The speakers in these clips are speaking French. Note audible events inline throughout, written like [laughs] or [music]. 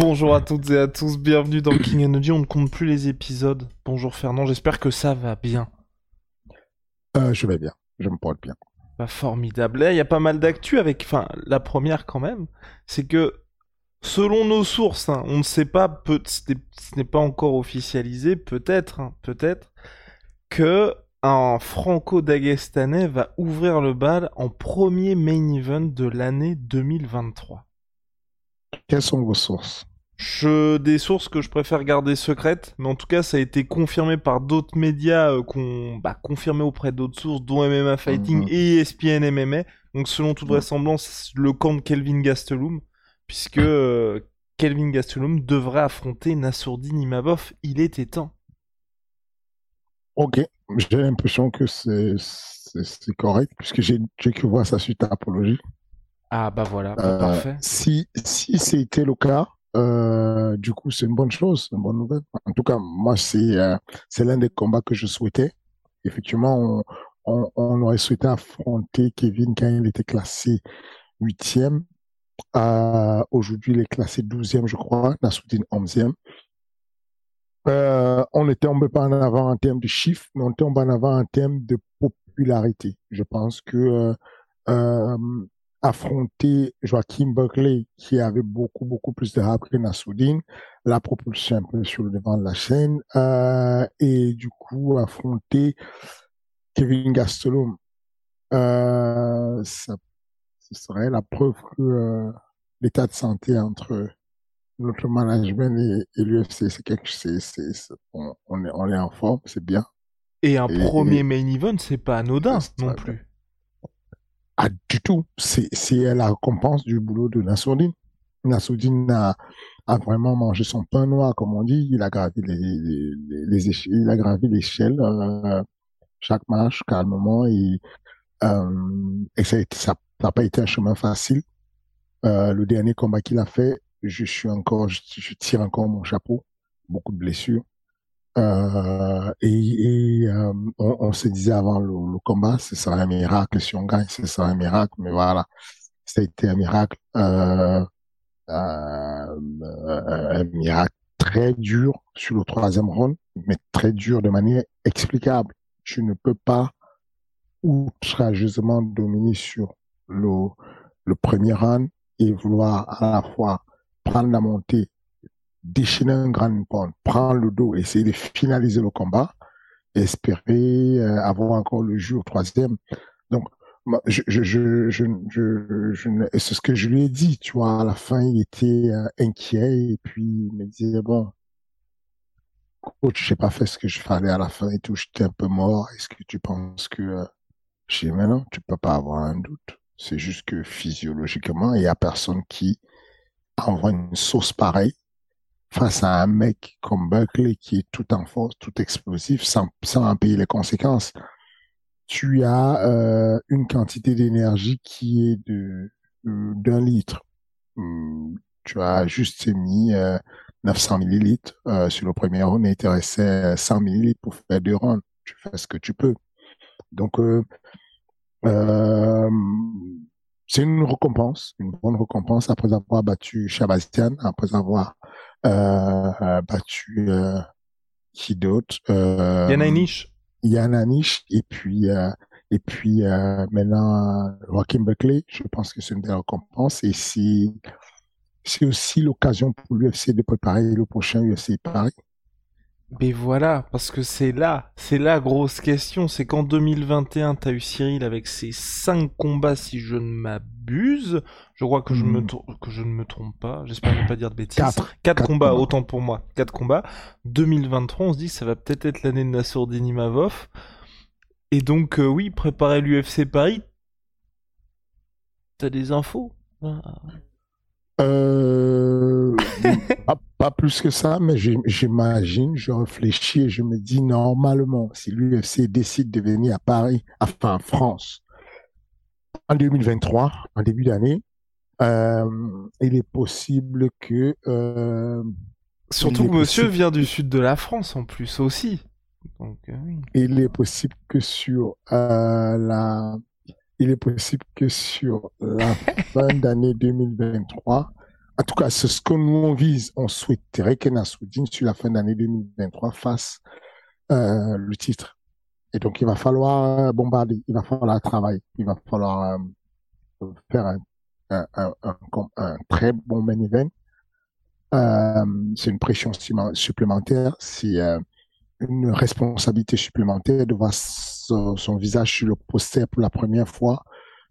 Bonjour à toutes et à tous, bienvenue dans King Energy. On ne compte plus les épisodes. Bonjour Fernand, j'espère que ça va bien. Euh, je vais bien, je me porte bien. Bah, formidable. Il y a pas mal d'actu avec, enfin, la première quand même, c'est que selon nos sources, hein, on ne sait pas, peut, ce n'est pas encore officialisé, peut-être, hein, peut-être, que un franco-dagestanais va ouvrir le bal en premier main event de l'année 2023. Quelles sont vos sources? Je, des sources que je préfère garder secrètes, mais en tout cas, ça a été confirmé par d'autres médias euh, qu'on bah, confirmé auprès d'autres sources, dont MMA Fighting Mhm. et ESPN MMA. Donc, selon toute vraisemblance, le camp de Kelvin Gastelum, puisque euh, Kelvin Gastelum devrait affronter Nassourdine Imavov. Il était temps. Ok, j'ai l'impression que c'est c'est- c'est correct, puisque j'ai j'ai que voir ça suite à Apologie. Ah bah voilà, bah, Euh, parfait. si si c'était le cas, euh, du coup, c'est une bonne chose, une bonne nouvelle. En tout cas, moi, c'est euh, c'est l'un des combats que je souhaitais. Effectivement, on, on, aurait souhaité affronter Kevin quand il était classé huitième. Euh, Aujourd'hui, il est classé douzième, je crois, Nassoudine onzième. Euh, on était tombé pas en avant en termes de chiffres, mais on tombe en avant en termes de popularité. Je pense que euh, affronter Joachim Buckley, qui avait beaucoup, beaucoup plus de rap que Nassoudine, l'a propulsé un peu sur le devant de la scène, euh, et du coup, affronter Kevin Gastelum, euh, ça, ce serait la preuve que euh, l'état de santé entre notre management et, et l'UFC, c'est quelque c'est- on, on est, on est en forme, c'est bien. Et un et- premier et- main event, c'est pas anodin non plus. Ah, du tout. C'est, la récompense du boulot de Nassourdine. Nassourdine a, a vraiment mangé son pain noir, comme on dit. Il a gravi les, les, les, il a gravi l'échelle, euh, chaque marche calmement et, euh, et ça n'a pas été un chemin facile. Euh, le dernier combat qu'il a fait, je suis encore, je tire encore mon chapeau. Beaucoup de blessures. Euh, et euh, on, se disait avant le, combat, ce serait un miracle si on gagne, ce serait un miracle. Mais voilà, ça a été un miracle, euh, un miracle très dur sur le troisième round, mais très dur de manière explicable. Tu ne peux pas outrageusement dominer sur le, le premier round et vouloir à la fois prendre la montée, déchaîner un grand pont, prendre le dos, essayer de finaliser le combat, espérer euh, avoir encore le jeu au troisième. Donc, je, je, je, je, c'est ce que je lui ai dit, tu vois, à la fin, il était euh, inquiet, et puis il me disait, bon, coach, j'ai pas fait ce que je fallait à la fin et tout, j'étais un peu mort, est-ce que tu penses que... Euh... Je dis, mais non, tu peux pas avoir un doute. C'est juste que physiologiquement, il y a personne qui envoie une sauce pareille face à un mec comme Buckley qui est tout en force, tout explosif, sans, sans en payer les conséquences. Tu as euh, une quantité d'énergie qui est de d'un litre. Hum, Tu as juste mis euh, 900 millilitres euh, sur le premier round il te restait 100 millilitres pour faire deux rounds. Tu fais ce que tu peux. Donc, euh, euh, c'est une récompense, une bonne récompense après avoir battu Shabazian, après avoir euh, battu euh, qui d'autre euh, Yann Heinisch. Yann Anish et puis euh, et puis euh, maintenant euh, Joachim Buckley. Je pense que c'est une belle récompense et c'est aussi l'occasion pour l'UFC de préparer le prochain UFC Paris. Mais voilà, parce que c'est là, c'est la grosse question, c'est qu'en 2021, t'as eu Cyril avec ses 5 combats, si je ne m'abuse. Je crois que je, me Hmm. que je ne me trompe pas, j'espère ne pas dire de bêtises. Quatre. 4 Quatre combats, combats. autant pour moi, 4 combats. 2023, on se dit que ça va peut-être être l'année de Nassourdine Imavov. Et donc, euh, oui, préparer l'UFC Paris. T'as des infos? Ah. Euh, [laughs] pas, pas plus que ça, mais j'imagine, je réfléchis et je me dis normalement, si l'UFC décide de venir à Paris, enfin en France, en 2023, en début d'année, euh, il est possible que euh, Surtout que monsieur vient du sud de la France en plus aussi. Donc, euh, oui. il est possible que sur la il est possible que sur la [laughs] fin d'année 2023 en tout cas c'est ce que nous on vise. On souhaiterait que Nassoudine sur la fin d'année 2023 fasse euh, le titre. Et donc il va falloir bombarder. Il va falloir travailler. Il va falloir euh, faire un, très bon main event. Euh, c'est une pression supplémentaire. C'est euh, une responsabilité supplémentaire de voir son, son, visage sur le poster pour la première fois,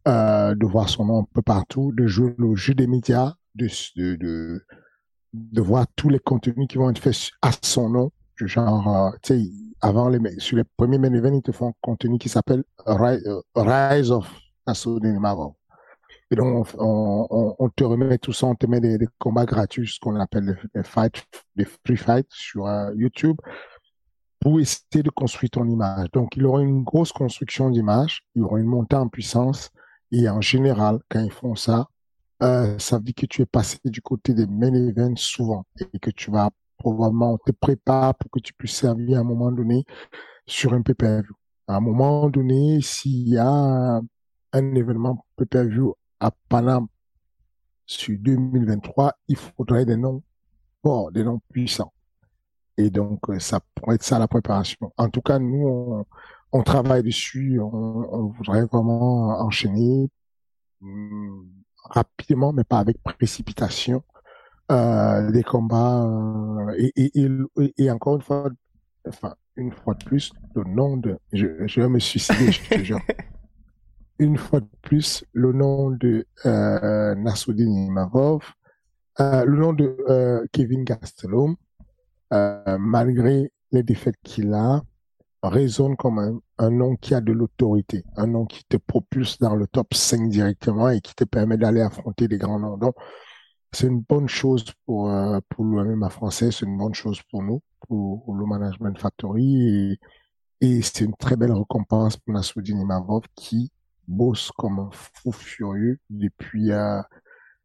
euh, de voir son nom un peu partout, de jouer le jeu des médias, de, voir tous les contenus qui vont être faits à son nom. Genre, euh, tu sais, avant les, sur les premiers main events, ils te font un contenu qui s'appelle Rise, Rise of Nassoudine Marvel. Et donc, on, te remet tout ça, on te met des, combats gratuits, ce qu'on appelle des fights, des free fights sur euh, YouTube pour essayer de construire ton image. Donc, il aura une grosse construction d'image, il aura une montée en puissance, et en général, quand ils font ça, euh, ça veut dire que tu es passé du côté des main events souvent, et que tu vas probablement te préparer pour que tu puisses servir à un moment donné sur un pay-per-view. À un moment donné, s'il y a un, événement pay-per-view à Paname sur 2023, il faudrait des noms forts, des noms puissants. Et donc, ça pourrait être ça la préparation. En tout cas, nous, on, travaille dessus. On, on, voudrait vraiment enchaîner hum, rapidement, mais pas avec précipitation, euh, les combats. Euh, et, et, et, et, encore une fois, enfin, une fois de plus, le nom de... Je, je vais me suicider, je te jure. [laughs] Une fois de plus, le nom de euh, Nassoudine Imavov, euh, le nom de euh, Kevin Gastelum, euh, malgré les défaites qu'il a, résonne comme un, un, nom qui a de l'autorité, un nom qui te propulse dans le top 5 directement et qui te permet d'aller affronter des grands noms. Donc, c'est une bonne chose pour, euh, pour l'OMMA français, c'est une bonne chose pour nous, pour, le Management Factory, et, et c'est une très belle récompense pour Nassoudine Imavov qui bosse comme un fou furieux depuis, euh,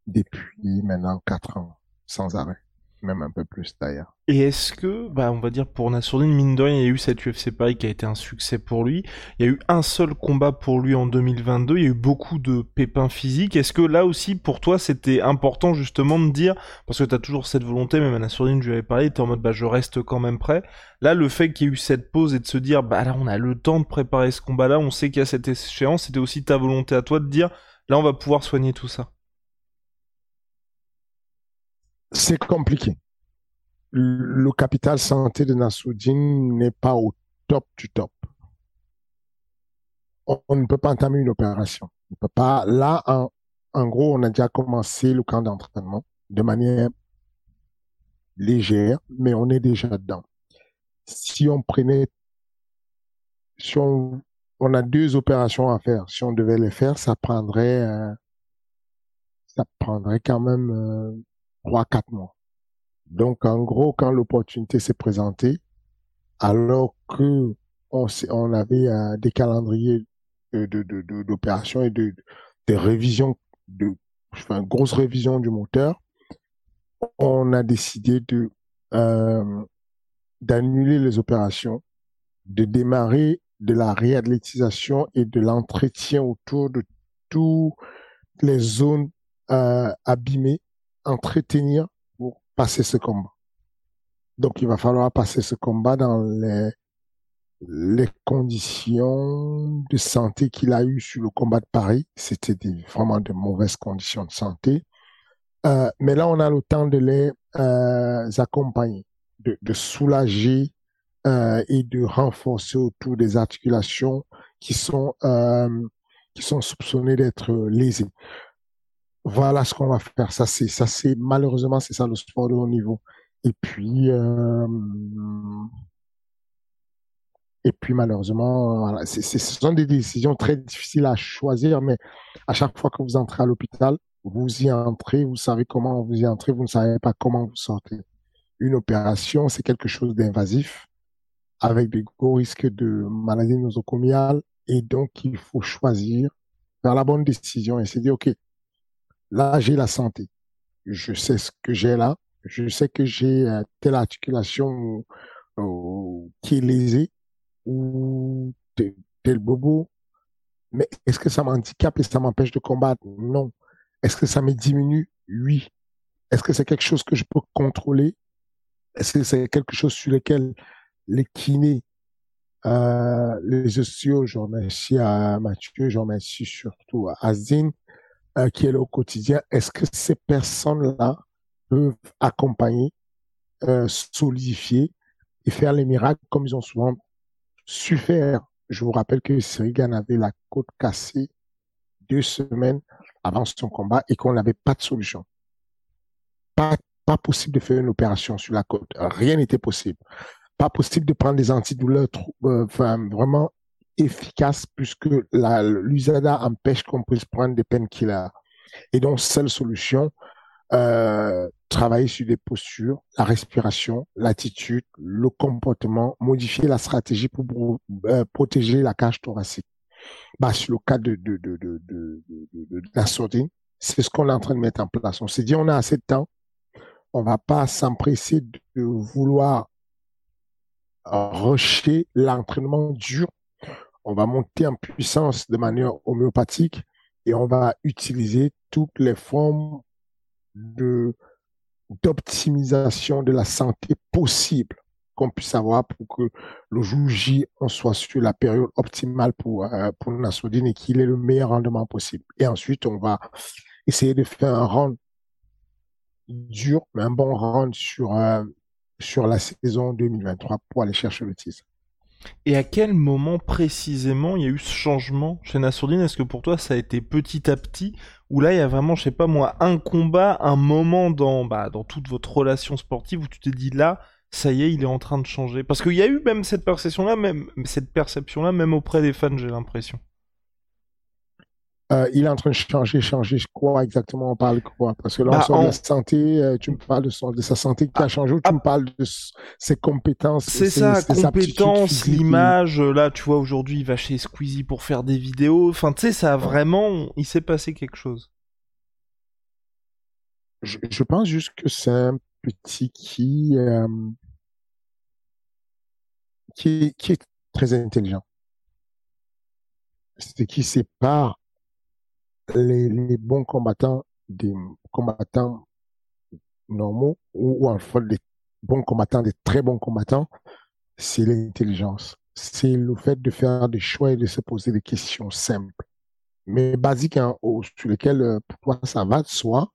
depuis maintenant 4 ans, sans arrêt même un peu plus d'ailleurs. Et est-ce que, bah, on va dire pour Nassourdine, mine de rien, il y a eu cette UFC Paris qui a été un succès pour lui. Il y a eu un seul combat pour lui en 2022. Il y a eu beaucoup de pépins physiques. Est-ce que là aussi, pour toi, c'était important justement de dire, parce que tu as toujours cette volonté, même à Nassourdine, je lui avais parlé, tu en mode, bah, je reste quand même prêt. Là, le fait qu'il y ait eu cette pause et de se dire, bah, là, on a le temps de préparer ce combat-là, on sait qu'il y a cette échéance, c'était aussi ta volonté à toi de dire, là, on va pouvoir soigner tout ça. C'est compliqué. Le capital santé de Nassoudine n'est pas au top du top. On, ne peut pas entamer une opération. On peut pas. Là, en, en gros, on a déjà commencé le camp d'entraînement de manière légère, mais on est déjà dedans. Si on prenait, si on, on a deux opérations à faire, si on devait les faire, ça prendrait, euh, ça prendrait quand même euh, trois, quatre mois. Donc, en gros, quand l'opportunité s'est présentée, alors que on, on avait euh, des calendriers d'opérations de, de, de, et de, de révisions, de, enfin, grosse révision du moteur, on a décidé de euh, d'annuler les opérations, de démarrer de la réathlétisation et de l'entretien autour de toutes les zones euh, abîmées, entretenir pour passer ce combat. Donc, il va falloir passer ce combat dans les, conditions de santé qu'il a eu sur le combat de Paris. C'était vraiment de mauvaises conditions de santé. Euh, mais là, on a le temps de les euh, accompagner, de, soulager euh, et de renforcer autour des articulations qui sont qui sont soupçonnées d'être lésées. Voilà ce qu'on va faire. Ça c'est ça c'est malheureusement c'est ça le sport de haut niveau. Et puis euh, et puis malheureusement, voilà, ce sont des décisions très difficiles à choisir, mais à chaque fois que vous entrez à l'hôpital, vous y entrez, vous savez comment vous y entrez, vous ne savez pas comment vous sortez. Une opération, c'est quelque chose d'invasif, avec des gros risques de maladie nosocomiale, et donc il faut choisir, faire la bonne décision et se dire, OK, là j'ai la santé, je sais ce que j'ai là, je sais que j'ai euh, telle articulation euh, qui est lésée, ou tel bobo. Mais est-ce que ça m'handicape et ça m'empêche de combattre? Non. Est-ce que ça me diminue? Oui. Est-ce que c'est quelque chose que je peux contrôler? Est-ce que c'est quelque chose sur lequel les kinés, euh, les ostéos, je remercie à Mathieu, je remercie surtout à Azine, qui est là au quotidien. Est-ce que ces personnes-là peuvent accompagner, euh, solidifier et faire les miracles comme ils ont souvent su faire? Je vous rappelle que Sirigan avait la côte cassée deux semaines avant son combat et qu'on n'avait pas de solution. Pas, pas possible de faire une opération sur la côte. Rien n'était possible. Pas possible de prendre des antidouleurs euh, enfin, vraiment efficaces puisque l'USADA empêche qu'on puisse prendre des painkillers. Et donc, seule solution, euh, travailler sur des postures, la respiration, l'attitude, le comportement, modifier la stratégie pour euh, protéger la cage thoracique. Bah, sur le cas de, de, de, de, de, la sourdine, c'est ce qu'on est en train de mettre en place. On s'est dit, on a assez de temps, on va pas s'empresser de vouloir rusher l'entraînement dur. On va monter en puissance de manière homéopathique et on va utiliser toutes les formes de d'optimisation de la santé possible qu'on puisse avoir pour que le jour J, on soit sur la période optimale pour, euh, pour et qu'il ait le meilleur rendement possible. Et ensuite, on va essayer de faire un round dur, mais un bon round sur, euh, sur la saison 2023 pour aller chercher le titre. Et à quel moment précisément il y a eu ce changement chez Nassourdine? Est-ce que pour toi ça a été petit à petit? Ou là il y a vraiment, je sais pas moi, un combat, un moment dans, bah, dans toute votre relation sportive où tu t'es dit là, ça y est, il est en train de changer? Parce qu'il y a eu même cette perception-là, même cette perception-là, même auprès des fans, j'ai l'impression. Euh, il est en train de changer, changer quoi exactement? On parle quoi? Parce que là, on bah, sort de la santé, euh, tu me parles de, de sa santé qui a ah, changé ou tu ah. me parles de ses compétences C'est ça, compétences, l'image. Là, tu vois, aujourd'hui, il va chez Squeezie pour faire des vidéos. Enfin, tu sais, ça a vraiment. Il s'est passé quelque chose. Je, pense juste que c'est un petit qui, euh, qui, qui est très intelligent. C'est qui sépare les, bons combattants des combattants normaux ou, en fait des bons combattants, des très bons combattants, c'est l'intelligence. C'est le fait de faire des choix et de se poser des questions simples, mais basiques, hein, sur lesquelles euh, pour toi ça va de soi,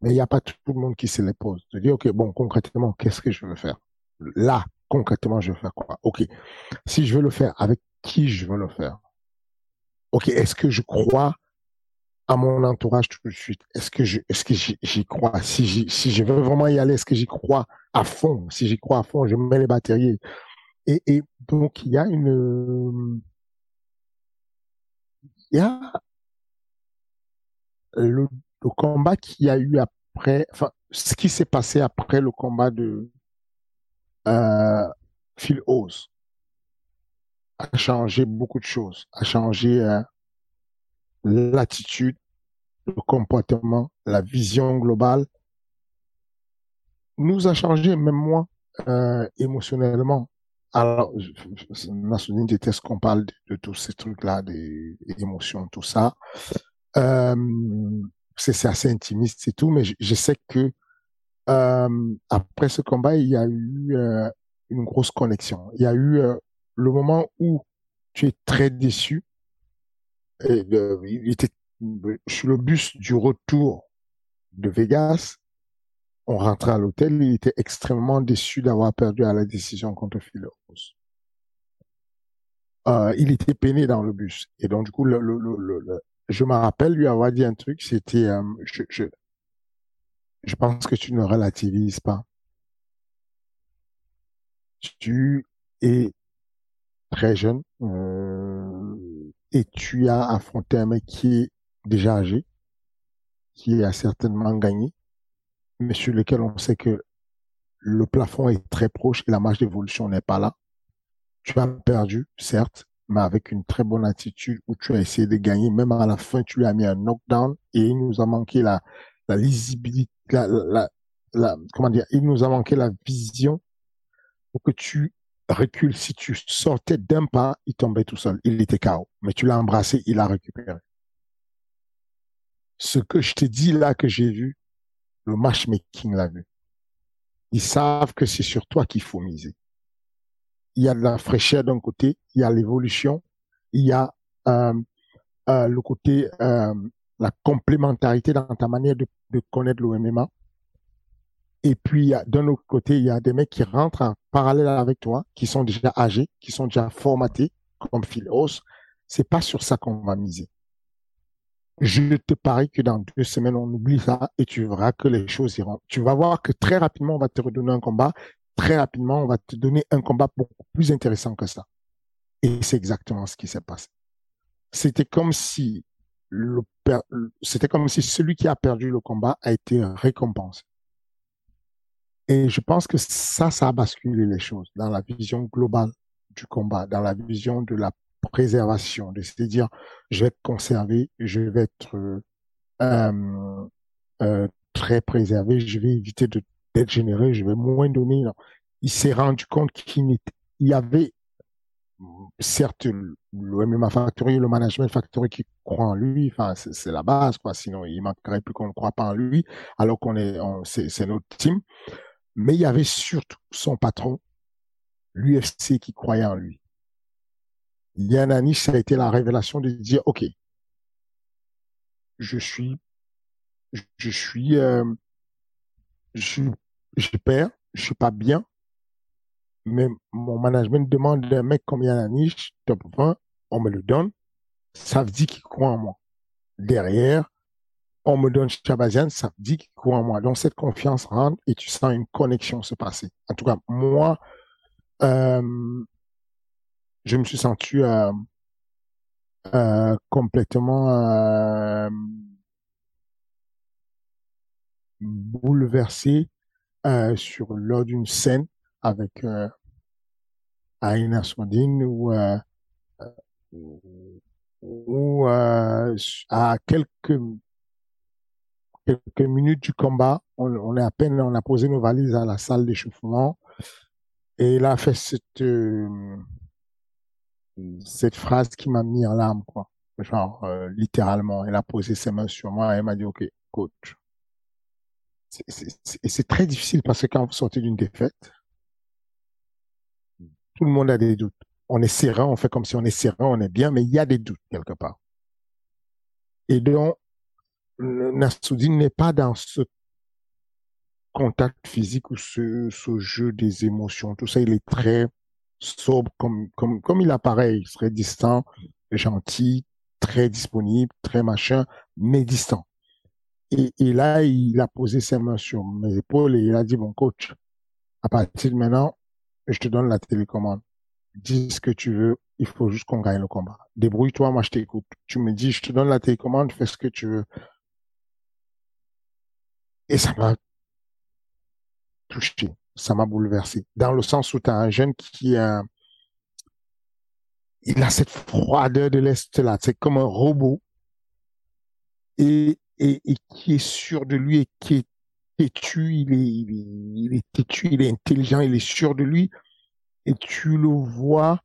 mais il n'y a pas tout le monde qui se les pose. De dire, OK, bon, concrètement, qu'est-ce que je veux faire? Là, concrètement, je veux faire quoi? OK. Si je veux le faire, avec qui je veux le faire? OK, est-ce que je crois à mon entourage tout de suite. Est-ce que je, est-ce que j'y crois? Si j'y, si je veux vraiment y aller, est-ce que j'y crois à fond? Si j'y crois à fond, je mets les batteries. Et, et donc, il y a une, il y a le, le combat qu'il y a eu après, enfin, ce qui s'est passé après le combat de, euh, Phil Oz a changé beaucoup de choses, a changé euh, l'attitude, le comportement, la vision globale, nous a changé, même moi, euh, émotionnellement. Alors, Nassoudine déteste qu'on parle de, tous ces trucs-là, des, émotions, tout ça? Euh, c'est assez intimiste et tout, mais je, sais que euh, après ce combat, il y a eu euh, une grosse connexion. Il y a eu euh, le moment où tu es très déçu, et il était sur le bus du retour de Vegas on rentrait à l'hôtel, il était extrêmement déçu d'avoir perdu à la décision contre Phil euh, il était peiné dans le bus. Et donc, du coup, le, le, le, je me rappelle lui avoir dit un truc, c'était, euh, je, je, je pense que tu ne relativises pas. Tu es très jeune euh, et tu as affronté un mec qui est déjà âgé, qui a certainement gagné, mais sur lequel on sait que le plafond est très proche et la marge d'évolution n'est pas là. Tu as perdu, certes, mais avec une très bonne attitude où tu as essayé de gagner. Même à la fin, tu lui as mis un knockdown et il nous a manqué la, la lisibilité, la, la, la, comment dire, il nous a manqué la vision pour que tu recules. Si tu sortais d'un pas, il tombait tout seul. Il était KO. Mais tu l'as embrassé, il a récupéré. Ce que je te dis là que j'ai vu, le matchmaking l'a vu. Ils savent que c'est sur toi qu'il faut miser. Il y a de la fraîcheur d'un côté, il y a l'évolution, il y a euh, euh, le côté, euh, la complémentarité dans ta manière de, de connaître l'OMMA. Et puis, d'un autre côté, il y a des mecs qui rentrent en parallèle avec toi, qui sont déjà âgés, qui sont déjà formatés, comme Philos. C'est pas sur ça qu'on va miser. Je te parie que dans deux semaines, on oublie ça et tu verras que les choses iront. Tu vas voir que très rapidement, on va te redonner un combat. Très rapidement, on va te donner un combat beaucoup plus intéressant que ça. Et c'est exactement ce qui s'est passé. C'était comme si le c'était comme si celui qui a perdu le combat a été récompensé. Et je pense que ça, ça a basculé les choses dans la vision globale du combat, dans la vision de la préservation, de se dire, je vais être conservé, je vais être euh, euh, très préservé, je vais éviter d'être généreux, je vais moins donner. Il s'est rendu compte qu'il y avait certes le MMA Factory, le Management Factory qui croit en lui, enfin c'est la base quoi. Sinon il manquerait plus qu'on ne croit pas en lui, alors qu'on est, c'est notre team. Mais il y avait surtout son patron, l'UFC, qui croyait en lui. Yann Anish, ça a été la révélation de dire, OK, je suis, je suis, euh, je, je perds, je suis pas bien, mais mon management demande d'un mec comme Yann Anish, top 20, on me le donne, ça veut dire qu'il croit en moi. Derrière, on me donne Chabazian, ça veut dire qu'il croit en moi. Donc cette confiance rentre et tu sens une connexion se passer. En tout cas, moi, euh, je me suis senti euh, euh, complètement euh, bouleversé sur lors d'une scène avec Aina Swandin ou ou à quelques quelques minutes du combat, on, est à peine, on a posé nos valises à la salle d'échauffement et il a fait cette cette phrase qui m'a mis en larmes, quoi. Genre, euh, littéralement, elle a posé ses mains sur moi et m'a dit, OK, coach. Et c'est très difficile parce que quand vous sortez d'une défaite, tout le monde a des doutes. On est serein, on fait comme si on est serein, on est bien, mais il y a des doutes quelque part. Et donc, Nassoudine n'est pas dans ce contact physique ou ce, jeu des émotions. Tout ça, il est très sobre comme, comme, comme il apparaît. Il serait distant, gentil, très disponible, très machin, mais distant. Et, et là, il a posé ses mains sur mes épaules et il a dit, bon coach, à partir de maintenant, je te donne la télécommande. Dis ce que tu veux, il faut juste qu'on gagne le combat. Débrouille-toi, moi je t'écoute. Tu me dis, je te donne la télécommande, fais ce que tu veux. Et ça m'a touché ça m'a bouleversé. Dans le sens où tu as un jeune qui a, il a cette froideur de l'Est là, c'est comme un robot et, et, et, qui est sûr de lui et qui est têtu, il est, il est, têtu, il est intelligent, il est sûr de lui et tu le vois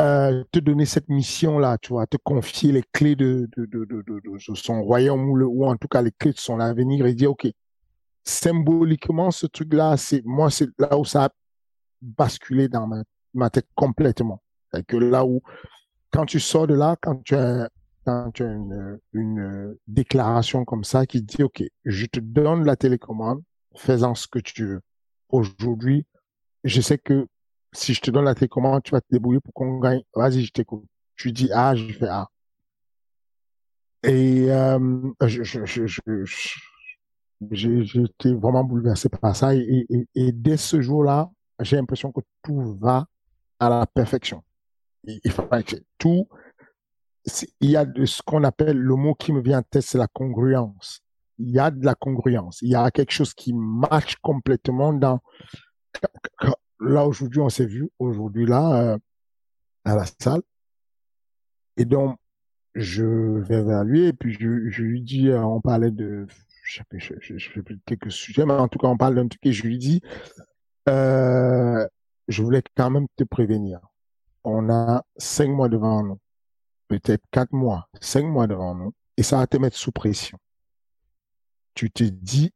euh, te donner cette mission là, tu vois, te confier les clés de, de, de, de, de son royaume ou, le, ou en tout cas les clés de son avenir et dire ok, symboliquement, ce truc-là, c'est moi, c'est là où ça a basculé dans ma, ma tête complètement. C'est que là où, quand tu sors de là, quand tu as, quand tu as une, une déclaration comme ça qui dit, OK, je te donne la télécommande, fais-en ce que tu veux. Aujourd'hui, je sais que si je te donne la télécommande, tu vas te débrouiller pour qu'on gagne? Vas-y, je t'écoute. Tu dis A, je fais A. Et euh, je, je, je, je été vraiment bouleversé par ça. Et dès ce jour-là, j'ai l'impression que tout va à la perfection. Il, il faut tout. Il y a de ce qu'on appelle le mot qui me vient en tête, c'est la congruence. Il y a de la congruence. Il y a quelque chose qui marche complètement dans. Là aujourd'hui, on s'est vu aujourd'hui là euh, à la salle. Et donc, je vais vers lui et puis je, lui dis, euh, on parlait de je sais plus, je, je, plus quelques sujets, mais en tout cas, on parle d'un truc et je lui dis, euh, je voulais quand même te prévenir. On a cinq mois devant nous, peut-être quatre mois, cinq mois devant nous, et ça va te mettre sous pression. Tu te dis,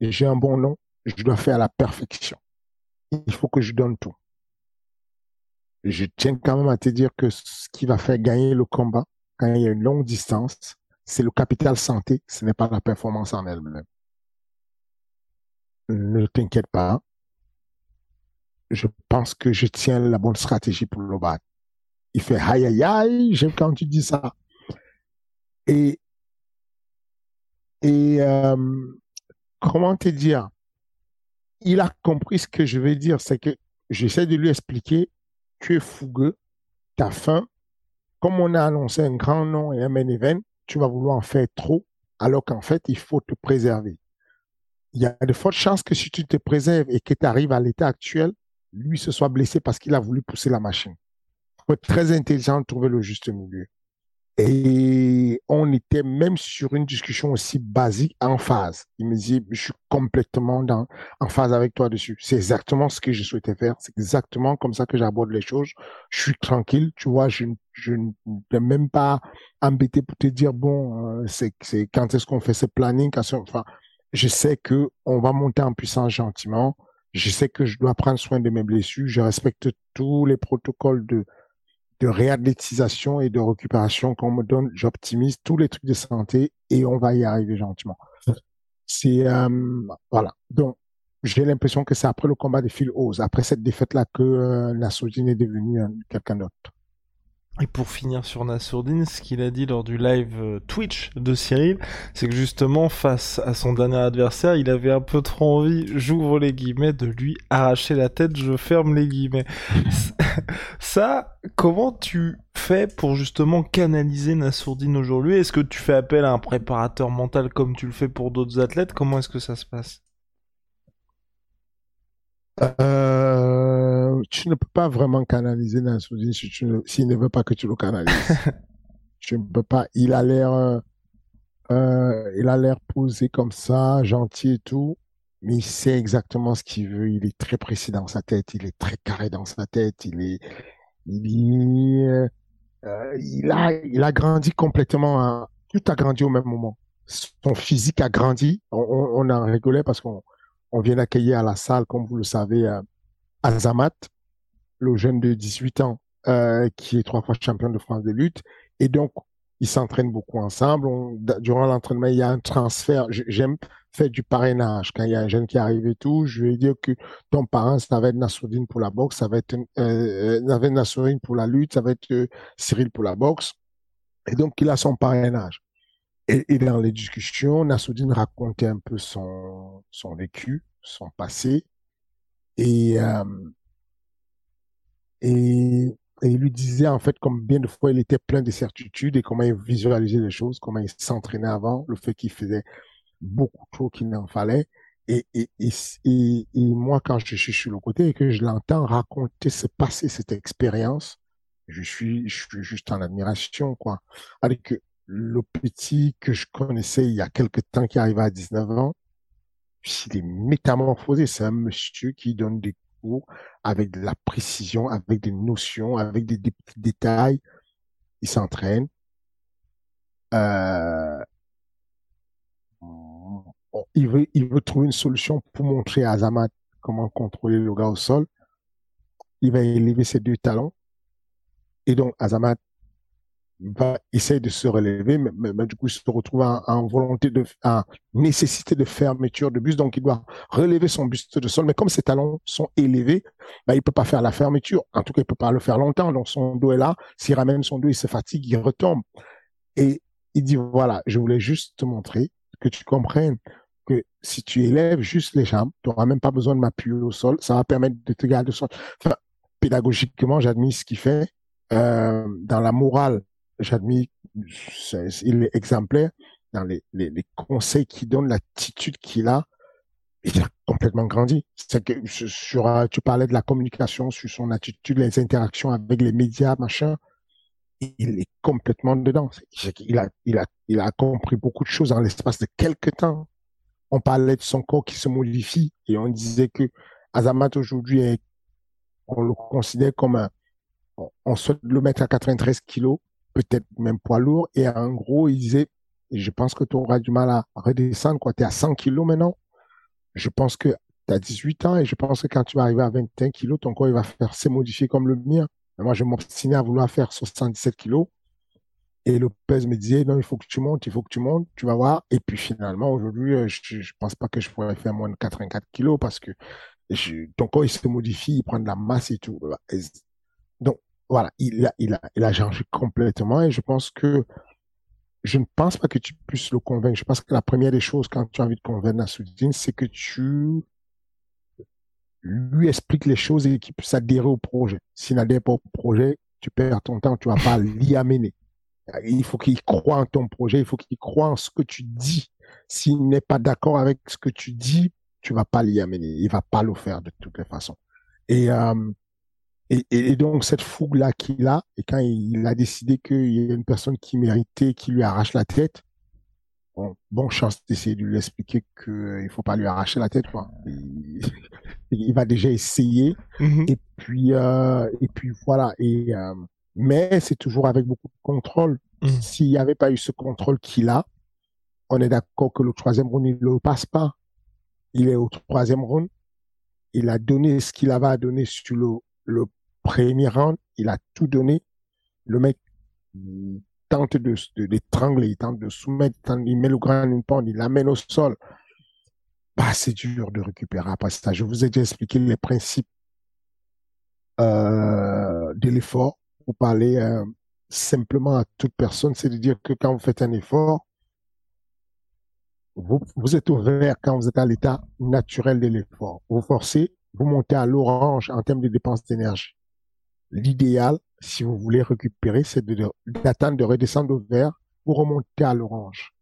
j'ai un bon nom, je dois faire à la perfection. Il faut que je donne tout. Je tiens quand même à te dire que ce qui va faire gagner le combat, quand il y a une longue distance, c'est le capital santé, ce n'est pas la performance en elle-même. Ne t'inquiète pas. Je pense que je tiens la bonne stratégie pour le battre. Il fait aïe aïe aïe, j'aime quand tu dis ça. Et, et euh, comment te dire? Il a compris ce que je veux dire, c'est que j'essaie de lui expliquer, tu es fougueux, tu as faim. Comme on a annoncé un grand nom et un main event, tu vas vouloir en faire trop, alors qu'en fait, il faut te préserver. Il y a de fortes chances que si tu te préserves et que tu arrives à l'état actuel, lui se soit blessé parce qu'il a voulu pousser la machine. Il faut être très intelligent de trouver le juste milieu. Et on était même sur une discussion aussi basique en phase. Il me dit, je suis complètement dans, en phase avec toi dessus. C'est exactement ce que je souhaitais faire. C'est exactement comme ça que j'aborde les choses. Je suis tranquille. Tu vois, je, je ne vais même pas embêter pour te dire, bon, euh, c'est, c'est quand est-ce qu'on fait ce planning? Enfin, je sais que on va monter en puissance gentiment. Je sais que je dois prendre soin de mes blessures. Je respecte tous les protocoles de, de réathlétisation et de récupération qu'on me donne, j'optimise tous les trucs de santé et on va y arriver gentiment. C'est euh, voilà. Donc j'ai l'impression que c'est après le combat de Phil Oz, après cette défaite là, que euh, est devenu quelqu'un d'autre. Et pour finir sur Nassourdine, ce qu'il a dit lors du live euh, Twitch de Cyril, c'est que justement, face à son dernier adversaire, il avait un peu trop envie, j'ouvre les guillemets, de lui arracher la tête, je ferme les guillemets. [laughs] Ça, comment tu fais pour justement canaliser Nassourdine aujourd'hui? Est-ce que tu fais appel à un préparateur mental comme tu le fais pour d'autres athlètes? Comment est-ce que ça se passe? Euh, tu ne peux pas vraiment canaliser Nassoudine si s'il ne veut pas que tu le canalises. [laughs] tu ne peux pas. Il a l'air, euh, euh, il a l'air posé comme ça, gentil et tout, mais il sait exactement ce qu'il veut. Il est très précis dans sa tête. Il est très carré dans sa tête. Il est, il, euh, il a, il a grandi complètement. Hein. Tout a grandi au même moment. Son physique a grandi. On, on, on en rigolait parce qu'on on vient d'accueillir à la salle, comme vous le savez, euh, Azamat, le jeune de 18 ans, euh, qui est trois fois champion de France de lutte. Et donc, ils s'entraînent beaucoup ensemble. durant l'entraînement, il y a un transfert. J'aime faire du parrainage. Quand il y a un jeune qui arrive et tout, je vais dire que ton parent, ça va être pour la boxe, ça va être euh, euh pour la lutte, ça va être euh, Cyril pour la boxe. Et donc, il a son parrainage. Et, dans les discussions, Nassoudine racontait un peu son, son vécu, son passé. Et, euh, et, il lui disait en fait comme bien de fois il était plein de certitudes et comment il visualisait les choses, comment il s'entraînait avant, le fait qu'il faisait beaucoup trop qu'il n'en fallait. Et, et, et, et, moi, quand je suis sur le côté et que je l'entends raconter ce passé, cette expérience, je suis, je suis juste en admiration, quoi. Avec le petit que je connaissais il y a quelques temps qui arrivait à 19 ans, il est métamorphosé. C'est un monsieur qui donne des cours avec de la précision, avec des notions, avec des, petits détails. Il s'entraîne. Euh, il veut, il veut trouver une solution pour montrer à Azamat comment contrôler le gars au sol. Il va élever ses deux talons. Et donc, Azamat va essayer de se relever, mais, du coup, il se retrouve en, volonté de, en nécessité de fermeture de bus, donc il doit relever son buste de sol. Mais comme ses talons sont élevés, bah, il peut pas faire la fermeture. En tout cas, il peut pas le faire longtemps. Donc son dos est là. S'il ramène son dos, il se fatigue, il retombe. Et il dit voilà, je voulais juste te montrer que tu comprennes que si tu élèves juste les jambes, tu n'auras même pas besoin de m'appuyer au sol. Ça va permettre de te garder au sol. Enfin, pédagogiquement, j'admire ce qu'il fait. Euh, dans la morale, j'admire, il est exemplaire dans les, les, conseils qu'il donne, l'attitude qu'il a. Il a complètement grandi. C'est que sur, tu parlais de la communication, sur son attitude, les interactions avec les médias, machin. Il est complètement dedans. Il a, il a, il a compris beaucoup de choses en l'espace de quelques temps. On parlait de son corps qui se modifie et on disait que Azamat aujourd'hui est, on le considère comme un, on souhaite le mettre à 93 kilos peut-être même poids lourd. Et en gros, il disait, je pense que tu auras du mal à redescendre. Tu es à 100 kilos maintenant. Je pense que tu as 18 ans et je pense que quand tu vas arriver à 21 kilos, ton corps, il va faire modifier comme le mien. moi, je m'obstinais à vouloir faire 77 kilos. Et Lopez me disait, non, il faut que tu montes, il faut que tu montes, tu vas voir. Et puis finalement, aujourd'hui, euh, je ne pense pas que je pourrais faire moins de 84 kilos parce que ton corps, il se modifie, il prend de la masse et tout. Donc, voilà, il a, a, il a changé complètement et je pense que je ne pense pas que tu puisses le convaincre. Je pense que la première des choses quand tu as envie de convaincre Nassoudine, c'est que tu lui expliques les choses et qu'il puisse adhérer au projet. S'il n'adhère pas au projet, tu perds ton temps, tu vas pas l'y amener. Il faut qu'il croit en ton projet, il faut qu'il croit en ce que tu dis. S'il n'est pas d'accord avec ce que tu dis, tu vas pas l'y amener. Il va pas le faire de toutes les façons. Et euh, et, et, donc, cette fougue-là qu'il a, et quand il, a décidé qu'il y a une personne qui méritait, qui lui arrache la tête, bon, bon chance d'essayer de lui expliquer qu'il ne faut pas lui arracher la tête. Quoi. Il, va déjà essayer. Mm-hmm. Et puis, euh, et puis voilà. Et, euh, mais c'est toujours avec beaucoup de contrôle. Mm. S'il n'y avait pas eu ce contrôle qu'il a, on est d'accord que le troisième round, il ne le passe pas. Il est au troisième round. Il a donné ce qu'il avait à donner sur le, le premier round, il a tout donné. Le mec tente de, d'étrangler, il tente de soumettre, il, met le grand une il l'amène au sol. Bah, c'est dur de récupérer après ça. Je vous ai déjà expliqué les principes euh, de l'effort. Vous parlez euh, simplement à toute personne, c'est de dire que quand vous faites un effort, vous, vous êtes ouvert quand vous êtes à l'état naturel de l'effort. Vous forcez, vous montez à l'orange en termes de dépenses d'énergie. L'idéal, si vous voulez récupérer, c'est d'attendre de, redescendre au vert pour remonter à l'orange.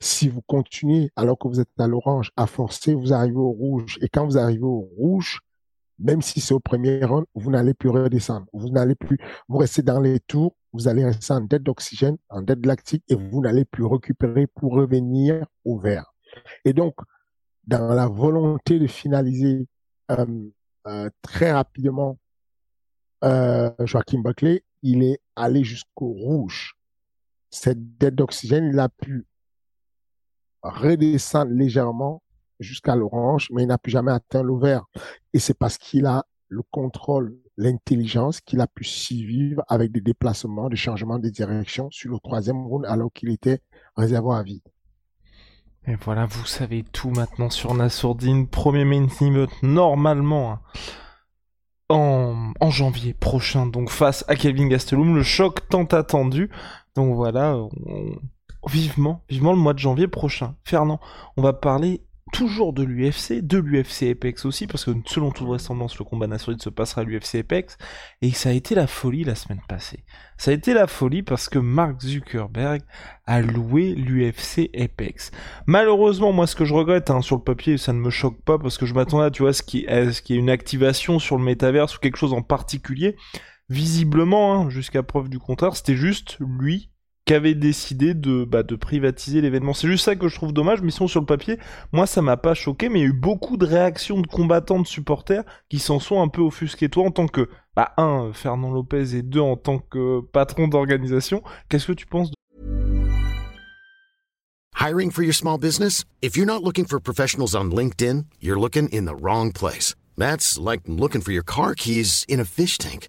Si vous continuez alors que vous êtes à l'orange à forcer, vous arrivez au rouge. Et quand vous arrivez au rouge, même si c'est au premier rang, vous n'allez plus redescendre. Vous n'allez plus, vous restez dans les tours, vous allez rester en dette d'oxygène, en dette lactique et vous n'allez plus récupérer pour revenir au vert. Et donc, dans la volonté de finaliser euh, euh, très rapidement euh, Joachim Buckley, il est allé jusqu'au rouge. Cette dette d'oxygène, il a pu redescendre légèrement jusqu'à l'orange, mais il n'a plus jamais atteint le vert. Et c'est parce qu'il a le contrôle, l'intelligence qu'il a pu survivre avec des déplacements, des changements de direction sur le troisième round alors qu'il était réservoir à vide. Et voilà, vous savez tout maintenant sur Nassourdine. Premier main event normalement. En, janvier prochain, donc face à Kelvin Gastelum, le choc tant attendu. Donc voilà, vivement, vivement le mois de janvier prochain. Fernand, on va parler toujours de l'UFC, de l'UFC Apex aussi, parce que selon toute vraisemblance, le combat national se passera à l'UFC Apex, et ça a été la folie la semaine passée. Ça a été la folie parce que Mark Zuckerberg a loué l'UFC Apex. Malheureusement, moi, ce que je regrette hein, sur le papier, ça ne me choque pas, parce que je m'attendais à, tu vois, ce qui est, ce qui est une activation sur le métaverse ou quelque chose en particulier. Visiblement, hein, jusqu'à preuve du contraire, c'était juste lui avait décidé de, bah, de privatiser l'événement. C'est juste ça que je trouve dommage, mais sinon sur le papier, moi ça m'a pas choqué, mais il y a eu beaucoup de réactions de combattants, de supporters qui s'en sont un peu offusqués. Toi en tant que, bah, un, Fernand Lopez et deux, en tant que patron d'organisation, qu'est-ce que tu penses de... Hiring for your small business? If you're not looking for professionals on LinkedIn, you're looking in the wrong place. That's like looking for your car keys in a fish tank.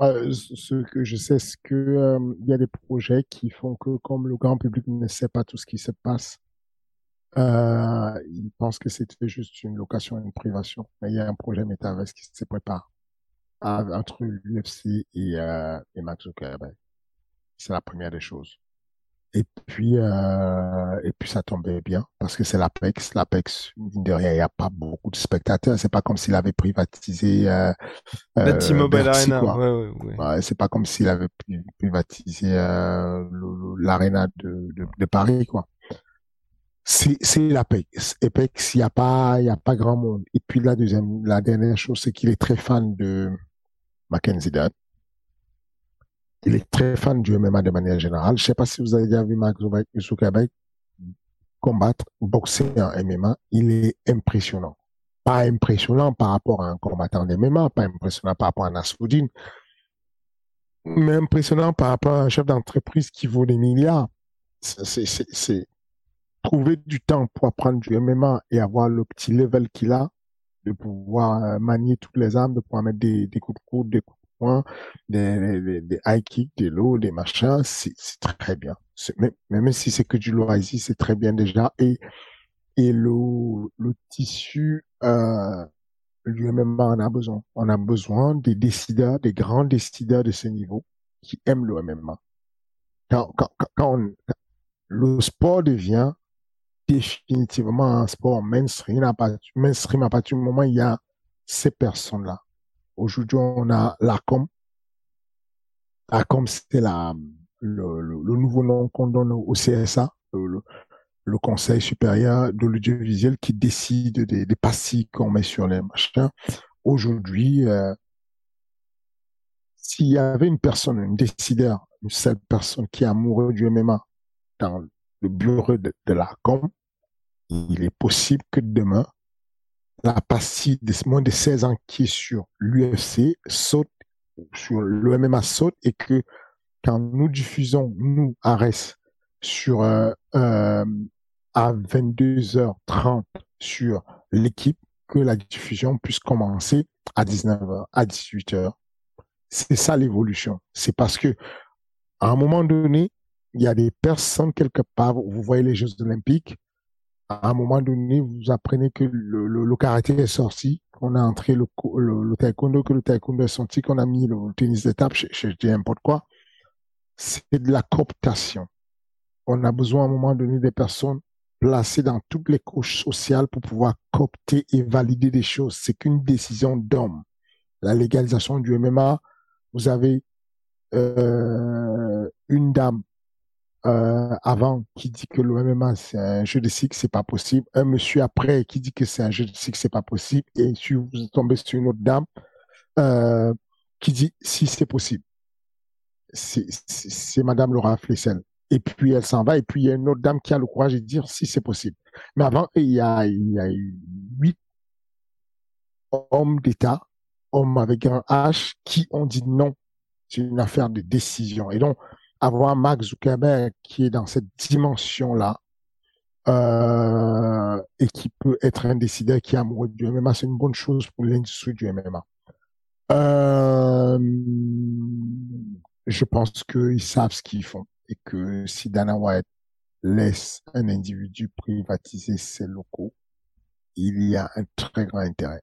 Euh, ce que je sais, c'est que il y a des projets qui font que, comme le grand public ne sait pas tout ce qui se passe, euh, ils pensent que c'était juste une location, une privation. Mais il y a un projet Metaverse qui se prépare entre l'UFC et, euh, et Max Zuckerberg. C'est la première des choses. Et puis, euh, et puis ça tombait bien parce que c'est l'Apex. L'Apex, mine de rien, il n'y a pas beaucoup de spectateurs. C'est pas comme s'il avait privatisé euh, La euh, T-Mobile Arena. Ouais, ouais, ouais. Ouais, c'est pas comme s'il avait pri- privatisé euh, le- le- l'arena de, de, de Paris, quoi. C'est l'Apex. Apex, il y a pas il y a pas grand monde. Et puis la deuxième la dernière chose, c'est qu'il est très fan de Mackenzie Dunn. Il est très fan du MMA de manière générale. Je sais pas si vous avez déjà vu Mark Zuckerberg combattre, boxer en MMA. Il est impressionnant. Pas impressionnant par rapport à un combattant de MMA, pas impressionnant par rapport à Nasruddin, mais impressionnant par rapport à un chef d'entreprise qui vaut des milliards. C'est- trouver du temps pour apprendre du MMA et avoir le petit level qu'il a, de pouvoir euh, manier toutes les armes, de pouvoir mettre des, des coups de coude, des coups des, high kicks, des low, des machins, c'est très bien. Même, si c'est que du loisir, c'est très bien déjà. Et, le, tissu euh, MMA en a besoin. On a besoin des décideurs, des grands décideurs de ce niveau qui aiment le MMA. Quand, quand, le sport devient définitivement un sport mainstream mainstream à partir du moment où il y a ces personnes-là. Aujourd'hui, on a l'ACOM. l'ACOM, c'est la, le, le, le nouveau nom qu'on donne au CSA, le, le- Conseil supérieur de l'audiovisuel qui décide des, des pastilles qu'on met sur les machins. Aujourd'hui, euh, s'il y avait une personne, une décideur, une seule personne qui est amoureuse du MMA dans le bureau de, de la com, il est possible que demain, la pastille de moins de 16 ans qui est sur l'UFC saute, sur le MMA saute et que quand nous diffusons, nous, Ares, sur, euh, euh, à 22h30 sur l'équipe, que la diffusion puisse commencer à 19h, à 18h. C'est ça l'évolution. C'est parce que, à un moment donné, il y a des personnes quelque part, vous voyez les Jeux Olympiques, à un moment donné, vous apprenez que le, le, karaté est sorti, qu'on a entré le, taekwondo, que le taekwondo est sorti, qu'on a mis le, tennis de table, je, je dis n'importe quoi. C'est de la cooptation. On a besoin à un moment donné des personnes placées dans toutes les couches sociales pour pouvoir coopter et valider des choses. C'est qu'une décision d'homme. La légalisation du MMA, vous avez euh, une dame euh, avant qui dit que le MMA c'est un jeu de cycle, c'est pas possible. Un monsieur après qui dit que c'est un jeu de cycle, c'est pas possible. Et si vous tombez sur une autre dame euh, qui dit si c'est possible. C'est Madame Laura Flessel. Et puis elle s'en va. Et puis il y a une autre dame qui a le courage de dire si c'est possible. Mais avant, il y a, il y a huit hommes d'État, hommes avec un H, qui ont dit non. C'est une affaire de décision. Et donc, avoir Mark Zuckerberg qui est dans cette dimension-là euh, et qui peut être un décideur qui est amoureux du MMA, c'est une bonne chose pour l'industrie du MMA. Euh, je pense qu'ils savent ce qu'ils font et que si Dana White laisse un individu privatiser ses locaux, il y a un très grand intérêt.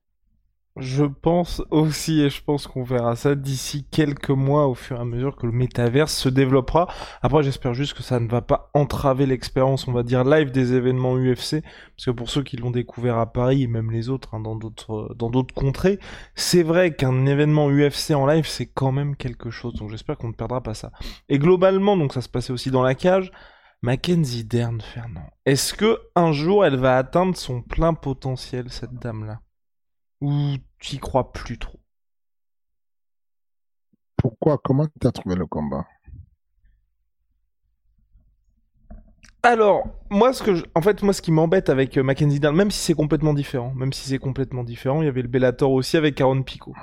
Je pense aussi, et je pense qu'on verra ça d'ici quelques mois au fur et à mesure que le métaverse se développera. Après, j'espère juste que ça ne va pas entraver l'expérience, on va dire, live des événements UFC, parce que pour ceux qui l'ont découvert à Paris, et même les autres, hein, dans d'autres, contrées, c'est vrai qu'un événement UFC en live, c'est quand même quelque chose, donc j'espère qu'on ne perdra pas ça. Et globalement, donc ça se passait aussi dans la cage, Mackenzie Dern, Fernand, est-ce que un jour elle va atteindre son plein potentiel, cette dame-là? Ou tu y crois plus trop? Pourquoi? Comment tu as trouvé le combat? Alors, moi, ce que je- en fait, moi, ce qui m'embête avec euh, Mackenzie Dern, même si c'est complètement différent, même si c'est complètement différent, il y avait le Bellator aussi avec Aaron Pico.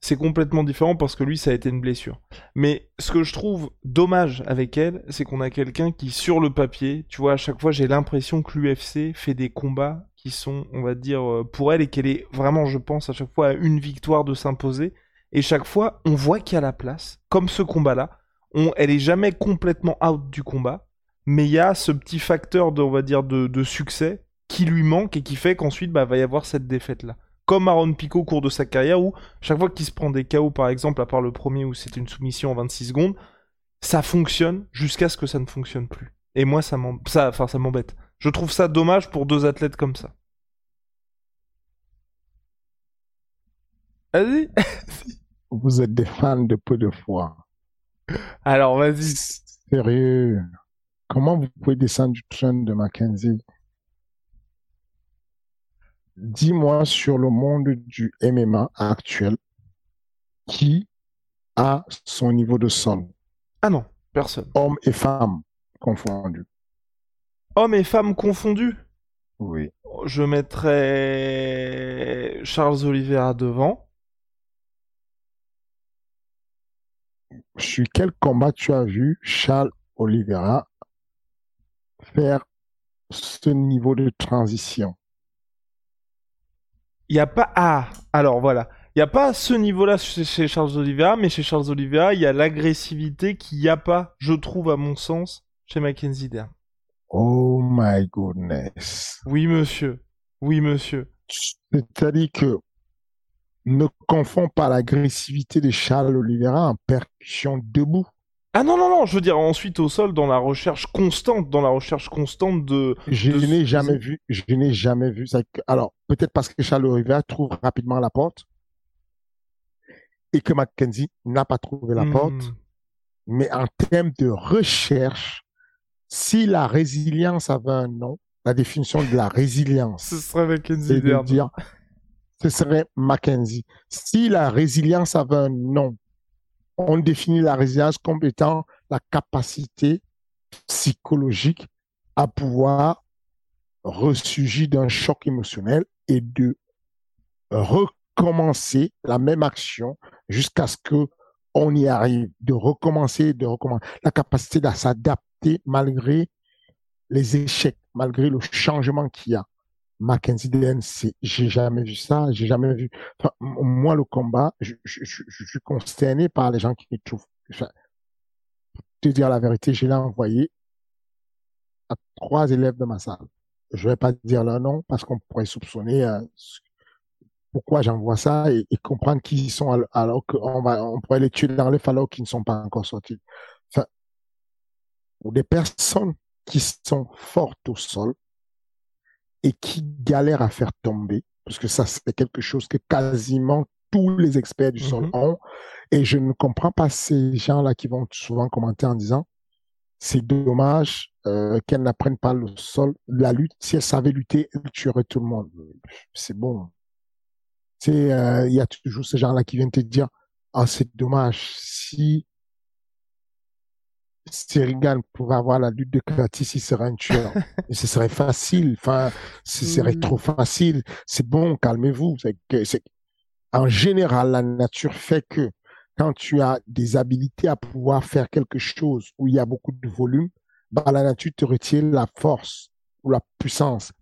C'est complètement différent parce que lui, ça a été une blessure. Mais ce que je trouve dommage avec elle, c'est qu'on a quelqu'un qui, sur le papier, tu vois, à chaque fois, j'ai l'impression que l'UFC fait des combats sont, on va dire, euh, pour elle et qu'elle est vraiment, je pense, à chaque fois à une victoire de s'imposer. Et chaque fois, on voit qu'il y a la place, comme ce combat-là. Elle est jamais complètement out du combat mais il y a ce petit facteur de, on va dire, de, succès qui lui manque et qui fait qu'ensuite, bah, va y avoir cette défaite-là. Comme Aaron Pico au cours de sa carrière où, chaque fois qu'il se prend des KO, par exemple, à part le premier où c'était une soumission en 26 secondes, ça fonctionne jusqu'à ce que ça ne fonctionne plus. Et moi, ça m'embête. Je trouve ça dommage pour deux athlètes comme ça. Vas-y. [laughs] Vous êtes des fans de peu de foi. Alors, vas-y. Sérieux. Comment vous pouvez descendre du train de Mackenzie? Dis-moi sur le monde du MMA actuel qui a son niveau de sol, Ah non, personne. hommes et femmes confondus. Hommes et femmes confondus. Oui. Je mettrais Charles Oliveira devant. Sur quel combat tu as vu Charles Oliveira faire ce niveau de transition? Il n'y a pas. Ah Alors voilà. Il n'y a pas ce niveau-là chez, chez Charles Oliveira, mais chez Charles Oliveira, il y a l'agressivité qu'il n'y a pas, je trouve, à mon sens, chez Mackenzie Dern. Oh my goodness. Oui, monsieur. Oui, monsieur. C'est-à-dire que ne confonds pas l'agressivité de Charles Oliveira en percussion debout. Ah non, non, non, je veux dire, ensuite au sol, dans la recherche constante, dans la recherche constante de. Je de- n'ai jamais vu, je n'ai jamais vu ça. Alors, peut-être parce que Charles Oliveira trouve rapidement la porte et que Mackenzie n'a pas trouvé la Hmm. porte. Mais en termes de recherche, si la résilience avait un nom, la définition de la résilience, Ce serait Mackenzie c'est de Dern. dire, ce serait Mackenzie. Si la résilience avait un nom, on définit la résilience comme étant la capacité psychologique à pouvoir ressurgir d'un choc émotionnel et de recommencer la même action jusqu'à ce que on y arrive, de recommencer, de recommencer. La capacité à s'adapter malgré les échecs, malgré le changement qu'il y a. Mackenzie Dern, c'est, j'ai jamais vu ça, j'ai jamais vu. Moi, le combat, je, suis consterné par les gens qui trouvent. Enfin, pour te dire la vérité, je l'ai envoyé à trois élèves de ma salle. Je vais pas dire leur nom parce qu'on pourrait soupçonner euh, pourquoi j'envoie ça et, comprendre qui ils sont al- alors qu'on va, on pourrait les tuer dans les alors qu'ils ne sont pas encore sortis. Pour des personnes qui sont fortes au sol, et qui galèrent à faire tomber, parce que ça, c'est quelque chose que quasiment tous les experts du sol Mhm. ont. Et je ne comprends pas ces gens-là qui vont souvent commenter en disant c'est dommage euh, qu'elle n'apprenne pas le sol, la lutte. Si elle savait lutter, elle tuerait tout le monde. C'est bon. Euh, il y a toujours ces gens-là qui viennent te dire ah c'est dommage si Sterrigan pouvait avoir la lutte de Curtis, il serait un tueur. [laughs] Et ce serait facile. Enfin, ce serait Oui. trop facile. C'est bon, calmez-vous. C'est en général, la nature fait que quand tu as des habilités à pouvoir faire quelque chose où il y a beaucoup de volume, bah, la nature te retire la force ou la puissance.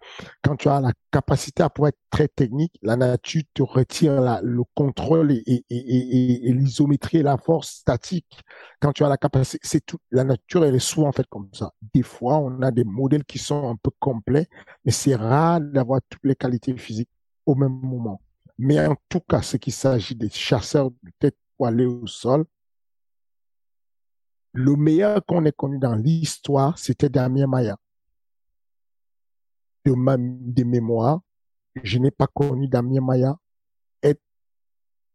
Quand tu as la capacité à pouvoir être très technique, la nature te retire le contrôle et, l'isométrie et la force statique. Quand tu as la capacité, c'est tout. La nature, elle est souvent faite comme ça. Des fois, on a des modèles qui sont un peu complets, mais c'est rare d'avoir toutes les qualités physiques au même moment. Mais en tout cas, ce qu'il s'agit des chasseurs de tête poilée au sol, le meilleur qu'on ait connu dans l'histoire, c'était Damien Maya. De ma, des mémoires, je n'ai pas connu Damien Maya être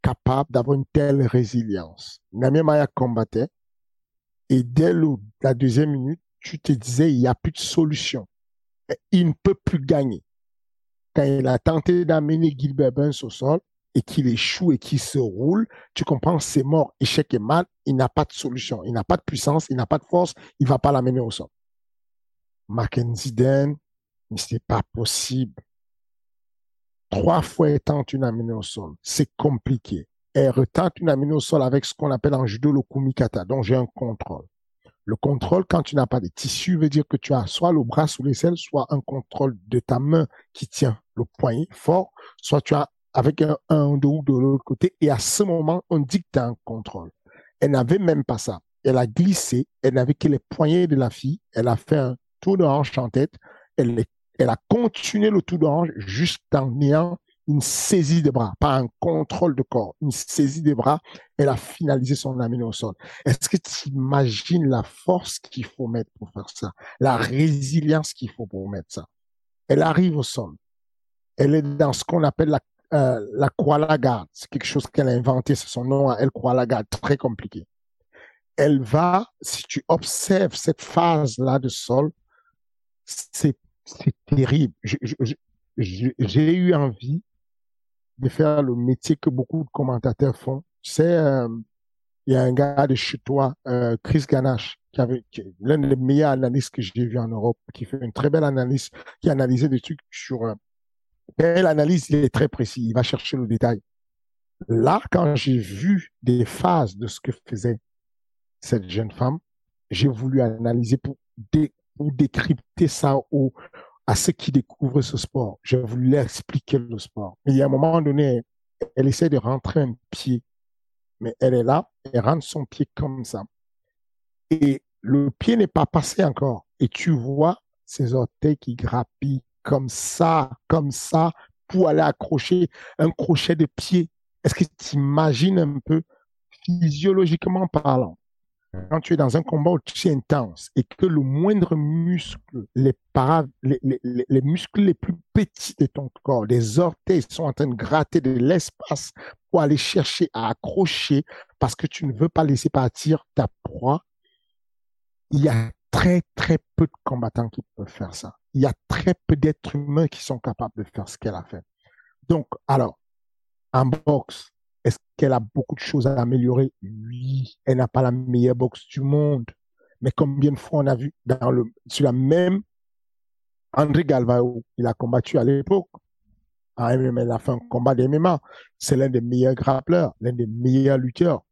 capable d'avoir une telle résilience. Damien Maya combattait et dès le- la deuxième minute, tu te disais, il n'y a plus de solution. Il ne peut plus gagner. Quand il a tenté d'amener Gilbert Burns au sol et qu'il échoue et qu'il se roule, tu comprends, c'est mort, échec et mal, il n'a pas de solution. Il n'a pas de puissance, il n'a pas de force, il va pas l'amener au sol. Mackenzie Den, mais c'est pas possible. Trois fois elle tente une amenée au sol. C'est compliqué. Elle retente une amenée au sol avec ce qu'on appelle en judo le kumikata, donc j'ai un contrôle. Le contrôle, quand tu n'as pas de tissu, veut dire que tu as soit le bras sous l'aisselle, soit un contrôle de ta main qui tient le poignet fort, soit tu as avec un, un dos de l'autre côté. Et à ce moment, on dit que tu as un contrôle. Elle n'avait même pas ça. Elle a glissé. Elle n'avait que les poignets de la fille. Elle a fait un tour de hanche en tête. Elle, elle a continué le tour de hanche juste en ayant une saisie des bras, pas un contrôle de corps, une saisie des bras. Elle a finalisé son amené au sol. Est-ce que tu imagines la force qu'il faut mettre pour faire ça, la résilience qu'il faut pour mettre ça? Elle arrive au sol. Elle est dans ce qu'on appelle la, euh, la croix garde. C'est quelque chose qu'elle a inventé. C'est son nom à elle, croix garde. Très compliqué. Elle va, si tu observes cette phase-là de sol, c'est terrible. J'ai eu envie de faire le métier que beaucoup de commentateurs font. C'est euh, il y a un gars de chez toi, euh, Chris Ganache, qui avait l'un des meilleurs analystes que j'ai vu en Europe, qui fait une très belle analyse, qui a analysé des trucs sur. Euh, l'analyse, il est très précis, il va chercher le détail. Là, quand j'ai vu des phases de ce que faisait cette jeune femme, j'ai voulu analyser pour, décrypter ça au, à ceux qui découvrent ce sport. Je leur expliquer le sport. Il y a un moment donné, elle essaie de rentrer un pied. Mais elle est là, elle rentre son pied comme ça. Et le pied n'est pas passé encore. Et tu vois ses orteils qui grappillent comme ça, comme ça, pour aller accrocher un crochet de pied. Est-ce que tu imagines un peu, physiologiquement parlant, quand tu es dans un combat aussi intense et que le moindre muscle, les, para, les, les, les, muscles les plus petits de ton corps, les orteils sont en train de gratter de l'espace pour aller chercher à accrocher parce que tu ne veux pas laisser partir ta proie, il y a très, très peu de combattants qui peuvent faire ça. Il y a très peu d'êtres humains qui sont capables de faire ce qu'elle a fait. Donc, alors, en boxe, est-ce qu'elle a beaucoup de choses à améliorer? Oui, elle n'a pas la meilleure boxe du monde. Mais combien de fois on a vu dans le, sur la même André Galvao, il a combattu à l'époque. À MMA, il a fait un combat d'MMA. C'est l'un des meilleurs grappleurs, l'un des meilleurs lutteurs.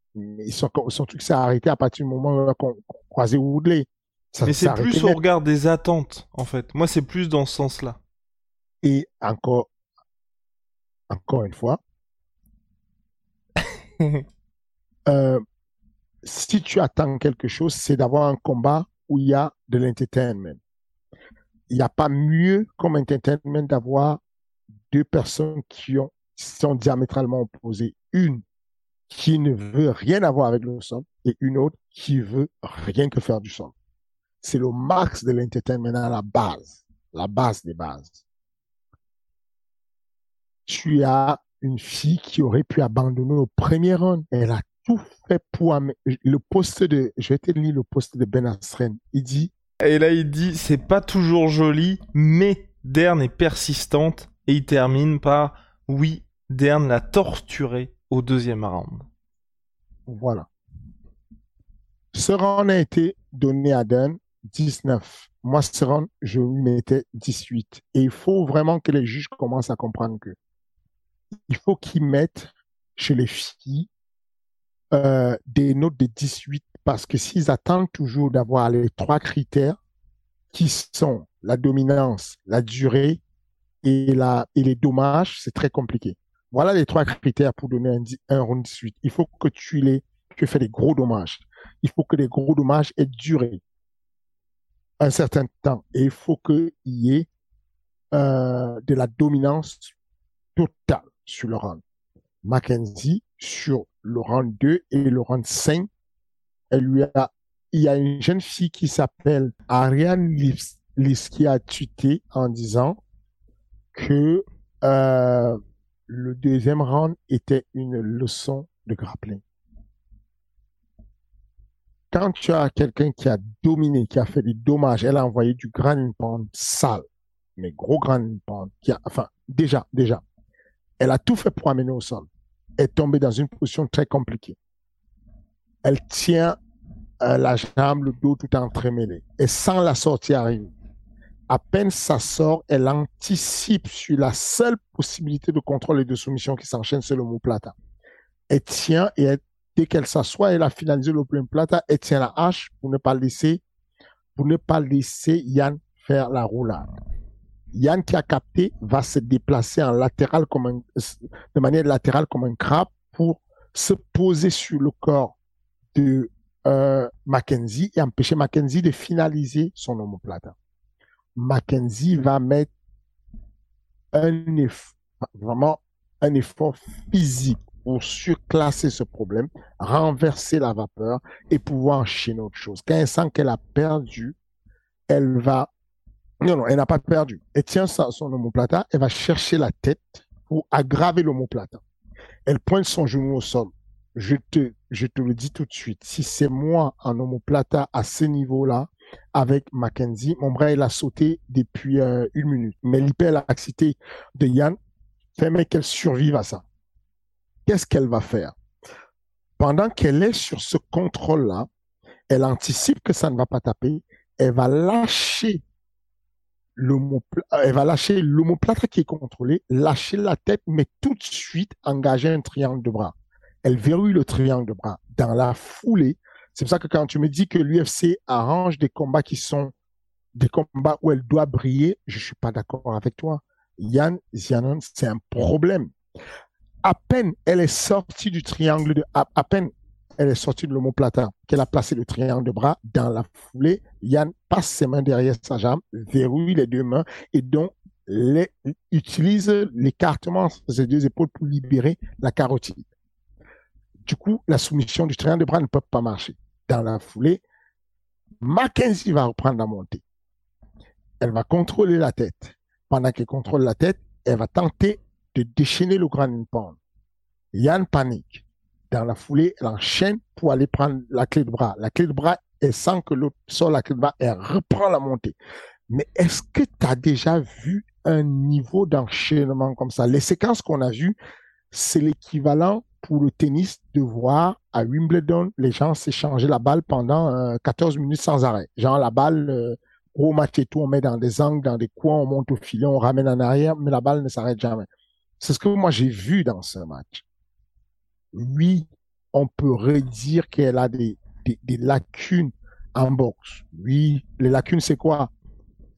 Sont, son truc s'est arrêté à partir du moment où on a croisé Woodley. Mais c'est plus au regard des attentes, en fait. Moi, c'est plus dans ce sens-là. Et encore, encore une fois, [laughs] Euh, si tu attends quelque chose, c'est d'avoir un combat où il y a de l'entertainment. Il n'y a pas mieux comme entertainment d'avoir deux personnes qui, ont, sont diamétralement opposées. Une qui ne veut rien avoir avec le sol et une autre qui veut rien que faire du sol. C'est le max de l'entertainment à la base, la base des bases. Tu as une fille qui aurait pu abandonner au premier round. Elle a tout fait pour le poste de, je vais te lire le poste de Ben Asren. Il dit. Et là, il dit, c'est pas toujours joli, mais Dern est persistante. Et il termine par, oui, Dern l'a torturé au deuxième round. Voilà. Ce round a été donné à Dern 19. Moi, ce round, je lui mettais 18. Et il faut vraiment que les juges commencent à comprendre que il faut qu'ils mettent chez les filles euh, des notes de 18 parce que s'ils attendent toujours d'avoir les trois critères qui sont la dominance, la durée et, la, et les dommages, c'est très compliqué. Voilà les trois critères pour donner un, un round 18. Il faut que tu les, tu fais des gros dommages. Il faut que les gros dommages aient duré un certain temps et il faut qu'il y ait euh, de la dominance totale sur le rang. Mackenzie sur le rang 2 et le rang 5. Elle lui a, il y a une jeune fille qui s'appelle Ariane Lis, qui a tweeté en disant que euh, le deuxième round était une leçon de grappling. Quand tu as quelqu'un qui a dominé, qui a fait des dommages, elle a envoyé du grand pound sale, mais gros grand pound, enfin, déjà, déjà, elle a tout fait pour amener au sol. Elle est tombée dans une position très compliquée. Elle tient euh, la jambe, le dos tout entremêlé. Et sans la sortie arriver. à peine ça sort, elle anticipe sur la seule possibilité de contrôle et de soumission qui s'enchaîne, c'est l'omoplata. Elle tient et dès qu'elle s'assoit, elle a finalisé l'omoplata, elle tient la hache pour ne pas laisser, pour ne pas laisser Yann faire la roulade. Yann qui a capté va se déplacer en latéral comme un, de manière latérale comme un crabe pour se poser sur le corps de euh, Mackenzie et empêcher Mackenzie de finaliser son omoplata. Mackenzie va mettre un vraiment un effort physique pour surclasser ce problème, renverser la vapeur et pouvoir enchaîner autre chose. Quand elle sent qu'elle a perdu, elle va... Non, non, elle n'a pas perdu. Elle tient son omoplata, elle va chercher la tête pour aggraver l'omoplata. Elle pointe son genou au sol. Je te, je te le dis tout de suite. Si c'est moi en omoplata à ce niveau-là, avec Mackenzie. Mon bras, il a sauté depuis euh, une minute. Mais l'hyperlaxité de Yann fait qu'elle survive à ça. Qu'est-ce qu'elle va faire? Pendant qu'elle est sur ce contrôle-là, elle anticipe que ça ne va pas taper. Elle va lâcher elle va lâcher l'omoplate qui est contrôlé, lâcher la tête, mais tout de suite engager un triangle de bras. Elle verrouille le triangle de bras. Dans la foulée, c'est pour ça que quand tu me dis que l'UFC arrange des combats qui sont des combats où elle doit briller, je suis pas d'accord avec toi. Yann Zianon, c'est un problème. À peine elle est sortie du triangle de, à, peine elle est sortie de l'omoplata, qu'elle a placé le triangle de bras dans la foulée, Yann passe ses mains derrière sa jambe, verrouille les deux mains et donc utilise l'écartement de ses deux épaules pour libérer la carotide. Du coup, la soumission du triangle de bras ne peut pas marcher dans la foulée, Mackenzie va reprendre la montée. Elle va contrôler la tête. Pendant qu'elle contrôle la tête, elle va tenter de déchaîner le grand pound. Yann panique. Dans la foulée, elle enchaîne pour aller prendre la clé de bras. La clé de bras, elle sent que l'autre sort la clé de bras, elle reprend la montée. Mais est-ce que tu as déjà vu un niveau d'enchaînement comme ça? Les séquences qu'on a vues, c'est l'équivalent pour le tennis de voir à Wimbledon les gens s'échanger la balle pendant 14 euh, minutes sans arrêt. Genre la balle, euh, au match et tout, on met dans des angles, dans des coins, on monte au filet, on ramène en arrière, mais la balle ne s'arrête jamais. C'est ce que moi j'ai vu dans ce match. Oui, on peut redire qu'elle a des, des, lacunes en boxe. Oui, les lacunes, c'est quoi?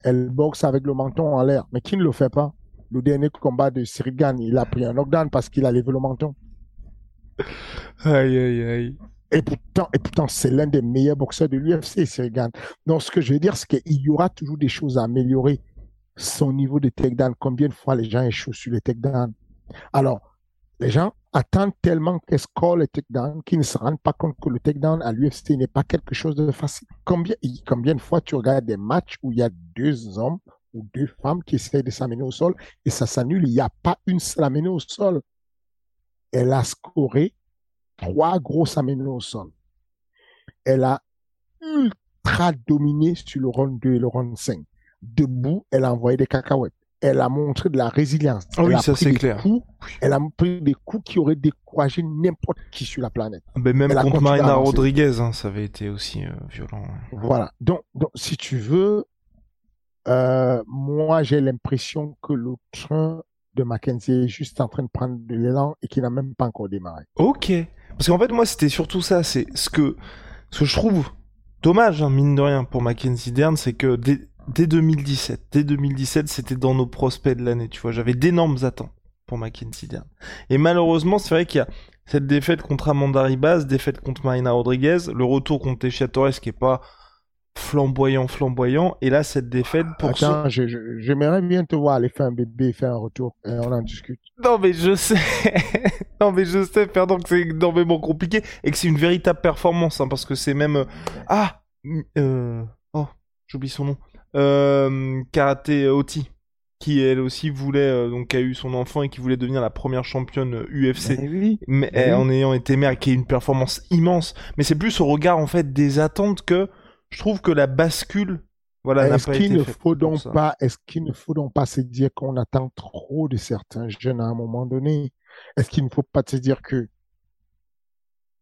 Elle boxe avec le menton en l'air. Mais qui ne le fait pas? Le dernier combat de Sirigan, il a pris un knockdown parce qu'il a levé le menton. Aïe, aïe, aïe. Et pourtant, et pourtant c'est l'un des meilleurs boxeurs de l'UFC, Sirigan. Donc, ce que je veux dire, c'est qu'il y aura toujours des choses à améliorer. Son niveau de takedown, combien de fois les gens échouent sur les takedowns? Alors, les gens attendent tellement qu'est-ce score le takedown qu'ils ne se rendent pas compte que le takedown à l'UFC n'est pas quelque chose de facile. Combien, combien de fois tu regardes des matchs où il y a deux hommes ou deux femmes qui essaient de s'amener au sol et ça s'annule, il n'y a pas une seule amenée au sol elle a scoré trois grosses amenées au sol. Elle a ultra dominé sur le round 2 et le round 5. Debout, elle a envoyé des cacahuètes. Elle a montré de la résilience. Ah oui, ça c'est clair. elle a pris des coups qui auraient découragé n'importe qui sur la planète. Ah ben, même contre Marina Rodriguez, hein, ça avait été aussi euh, violent. Voilà. Donc, donc, si tu veux, euh, moi j'ai l'impression que le train de Mackenzie est juste en train de prendre de l'élan et qui n'a même pas encore démarré. Ok. Parce qu'en fait, moi, c'était surtout ça. C'est ce que, ce que je trouve dommage, hein, mine de rien, pour Mackenzie Dern, c'est que dès, 2017, dès 2017, c'était dans nos prospects de l'année, tu vois. J'avais d'énormes attentes pour Mackenzie Dern. Et malheureusement, c'est vrai qu'il y a cette défaite contre Amanda Ribas, défaite contre Marina Rodriguez, le retour contre Teixeira Torres qui est pas flamboyant, flamboyant. Et là, cette défaite pour Attends, j'aimerais bien te voir aller faire un bébé, faire un retour, et on en discute. Non, mais je sais. [laughs] non, mais je sais, pardon, que c'est énormément compliqué et que c'est une véritable performance, hein, parce que c'est même. Euh, ah euh... Oh, j'oublie son nom. Euh... Karaté Oti qui elle aussi voulait euh, donc a eu son enfant et qui voulait devenir la première championne UFC mais, oui, mais eh, en ayant été mère qui est une performance immense. Mais c'est plus au regard en fait des attentes que je trouve que la bascule, voilà, est-ce qu'il ne faut donc pas, est-ce qu'il ne faut donc pas se dire qu'on attend trop de certains jeunes à un moment donné? Est-ce qu'il ne faut pas se dire que,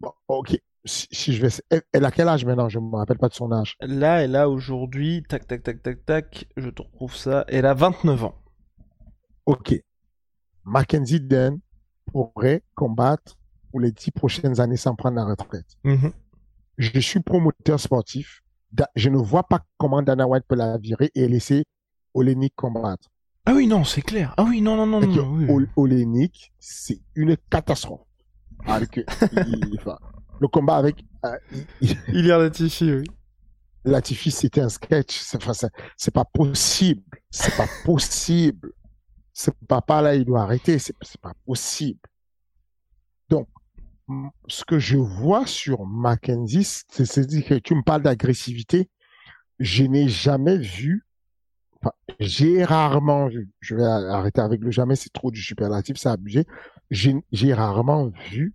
bon, ok, si, je vais, elle, a quel âge maintenant? Je me rappelle pas de son âge. Là, elle a aujourd'hui, tac, tac, tac, tac, tac, je te retrouve ça, elle a 29 ans. Ok. Mackenzie Den pourrait combattre pour les dix prochaines années sans prendre la retraite. Mhm. Je suis promoteur sportif. Je ne vois pas comment Dana White peut la virer et laisser Olenik combattre. Ah oui, non, c'est clair. Ah oui, non, non, non. non Olenik, c'est une catastrophe. Avec, [laughs] le combat avec. Euh, il y a Latifi, oui. Latifi, c'était un sketch. C'est pas possible. C'est pas possible. Ce papa-là, il doit arrêter. C'est pas possible. Donc, ce que je vois sur Mackenzie, c'est dire que tu me parles d'agressivité. Je n'ai jamais vu, enfin, j'ai rarement vu, je vais arrêter avec le jamais, c'est trop du superlatif, c'est abusé. J'ai rarement vu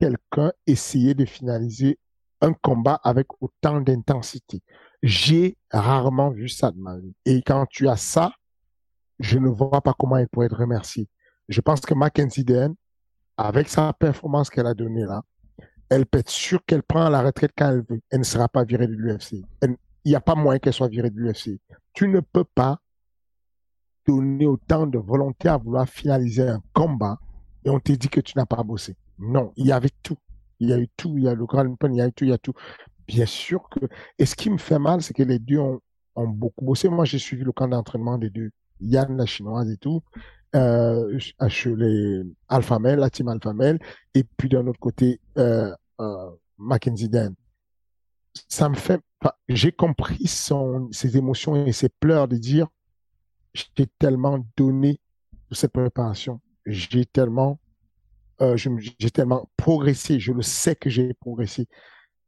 quelqu'un essayer de finaliser un combat avec autant d'intensité. J'ai rarement vu ça de ma vie. Et quand tu as ça, je ne vois pas comment il pourrait être remercié. Je pense que Mackenzie Dern, avec sa performance qu'elle a donnée là, elle peut être sûre qu'elle prend la retraite quand elle veut. Elle ne sera pas virée de l'UFC. Il n'y a pas moyen qu'elle soit virée de l'UFC. Tu ne peux pas donner autant de volonté à vouloir finaliser un combat et on te dit que tu n'as pas bossé. Non, il y avait tout. Il y a eu tout. Il y a le Grand Open, il y a eu tout, il y a tout. Bien sûr que. Et ce qui me fait mal, c'est que les deux ont, beaucoup bossé. Moi, j'ai suivi le camp d'entraînement des deux. Yann, la chinoise et tout. Euh, les Alpha Male, la team Alpha Male. Et puis d'un autre côté, euh, euh, Mackenzie Dan. Ça me fait. J'ai compris son, ses émotions et ses pleurs de dire j'ai tellement donné de cette préparation. J'ai tellement euh, j'ai tellement progressé, je le sais que j'ai progressé.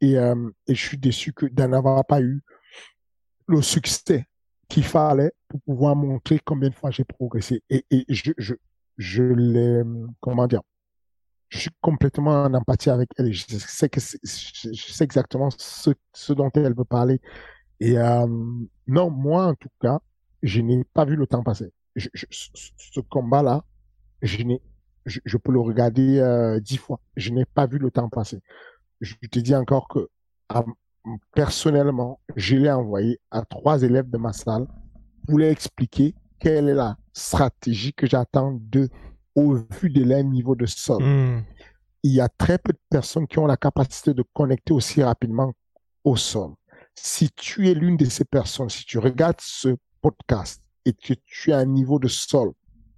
Et, euh, et, je suis déçu que d'en avoir pas eu le succès qu'il fallait pour pouvoir montrer combien de fois j'ai progressé. Et, et je, je, je l'ai, comment dire, je suis complètement en empathie avec elle. Je sais que je sais exactement ce, ce dont elle veut parler. Et euh, non, moi en tout cas, je n'ai pas vu le temps passer. Ce combat-là, je n'ai je, peux le regarder euh, dix fois. Je n'ai pas vu le temps passer. Je te dis encore que personnellement, je l'ai envoyé à trois élèves de ma salle pour leur expliquer quelle est la stratégie que j'attends d'eux au vu de leur niveau de sol. Hmm. Il y a très peu de personnes qui ont la capacité de connecter aussi rapidement au sol. Si tu es l'une de ces personnes, si tu regardes ce podcast et que tu as un niveau de sol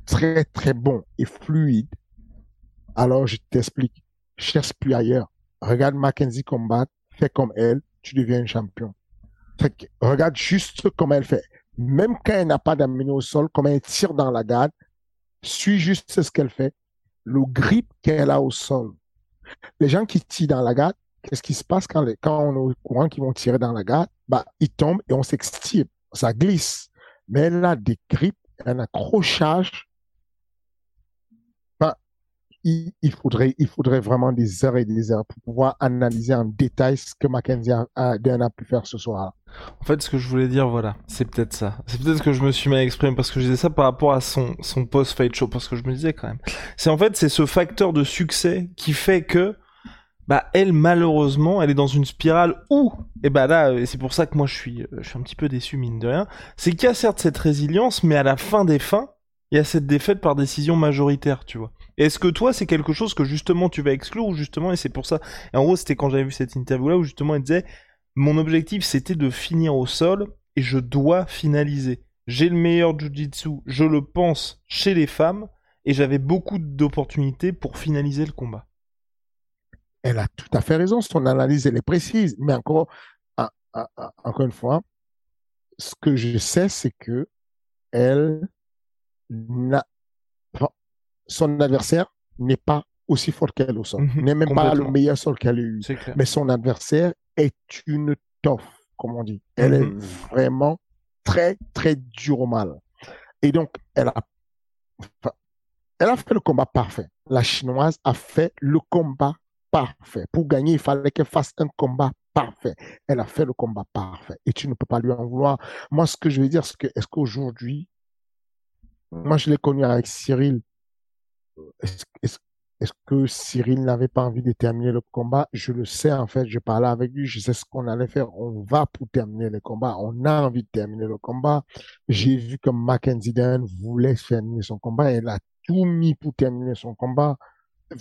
très très bon et fluide, alors je t'explique, cherche plus ailleurs. Regarde Mackenzie combat, fais comme elle, tu deviens un champion. regarde juste comment elle fait. Même quand elle n'a pas d'amener au sol, comment elle tire dans la garde, suis juste ce qu'elle fait. Le grip qu'elle a au sol. Les gens qui tirent dans la garde, qu'est-ce qui se passe quand, on est au courant qu'ils vont tirer dans la garde? Bah, ils tombent et on s'extire. Ça glisse. Mais elle a des grips, un accrochage il, faudrait, il faudrait vraiment des heures et des heures pour pouvoir analyser en détail ce que Mackenzie a, a, pu faire ce soir. En fait, ce que je voulais dire, voilà, c'est peut-être ça. C'est peut-être que je me suis mal exprimé parce que je disais ça par rapport à son, son post-fight show, parce que je me disais quand même. C'est en fait, c'est ce facteur de succès qui fait que, bah, elle, malheureusement, elle est dans une spirale où, et bah là, c'est pour ça que moi je suis, je suis un petit peu déçu, mine de rien, c'est qu'il y a certes cette résilience, mais à la fin des fins, il y a cette défaite par décision majoritaire, tu vois. Est-ce que toi, c'est quelque chose que justement tu vas exclure ou justement, et c'est pour ça. En gros, c'était quand j'avais vu cette interview-là où justement elle disait Mon objectif c'était de finir au sol et je dois finaliser. J'ai le meilleur jiu-jitsu, je le pense, chez les femmes et j'avais beaucoup d'opportunités pour finaliser le combat. Elle a tout à fait raison, son analyse elle est précise, mais encore, ah, ah, ah, encore une fois, ce que je sais, c'est que elle n'a son adversaire n'est pas aussi fort qu'elle au sol, mhm. n'est même pas le meilleur sol qu'elle a eu. Mais son adversaire est une toffe, comme on dit. Elle est mhm. vraiment très, très dure au mal. Et donc, elle a, elle a fait le combat parfait. La chinoise a fait le combat parfait. Pour gagner, il fallait qu'elle fasse un combat parfait. Elle a fait le combat parfait. Et tu ne peux pas lui en vouloir. Moi, ce que je veux dire, c'est que, est-ce qu'aujourd'hui, moi, je l'ai connu avec Cyril est-ce que Cyril n'avait pas envie de terminer le combat? Je le sais, en fait, je parlais avec lui, je sais ce qu'on allait faire. On va pour terminer le combat. On a envie de terminer le combat. J'ai vu que Mackenzie Dan voulait terminer son combat. Elle a tout mis pour terminer son combat.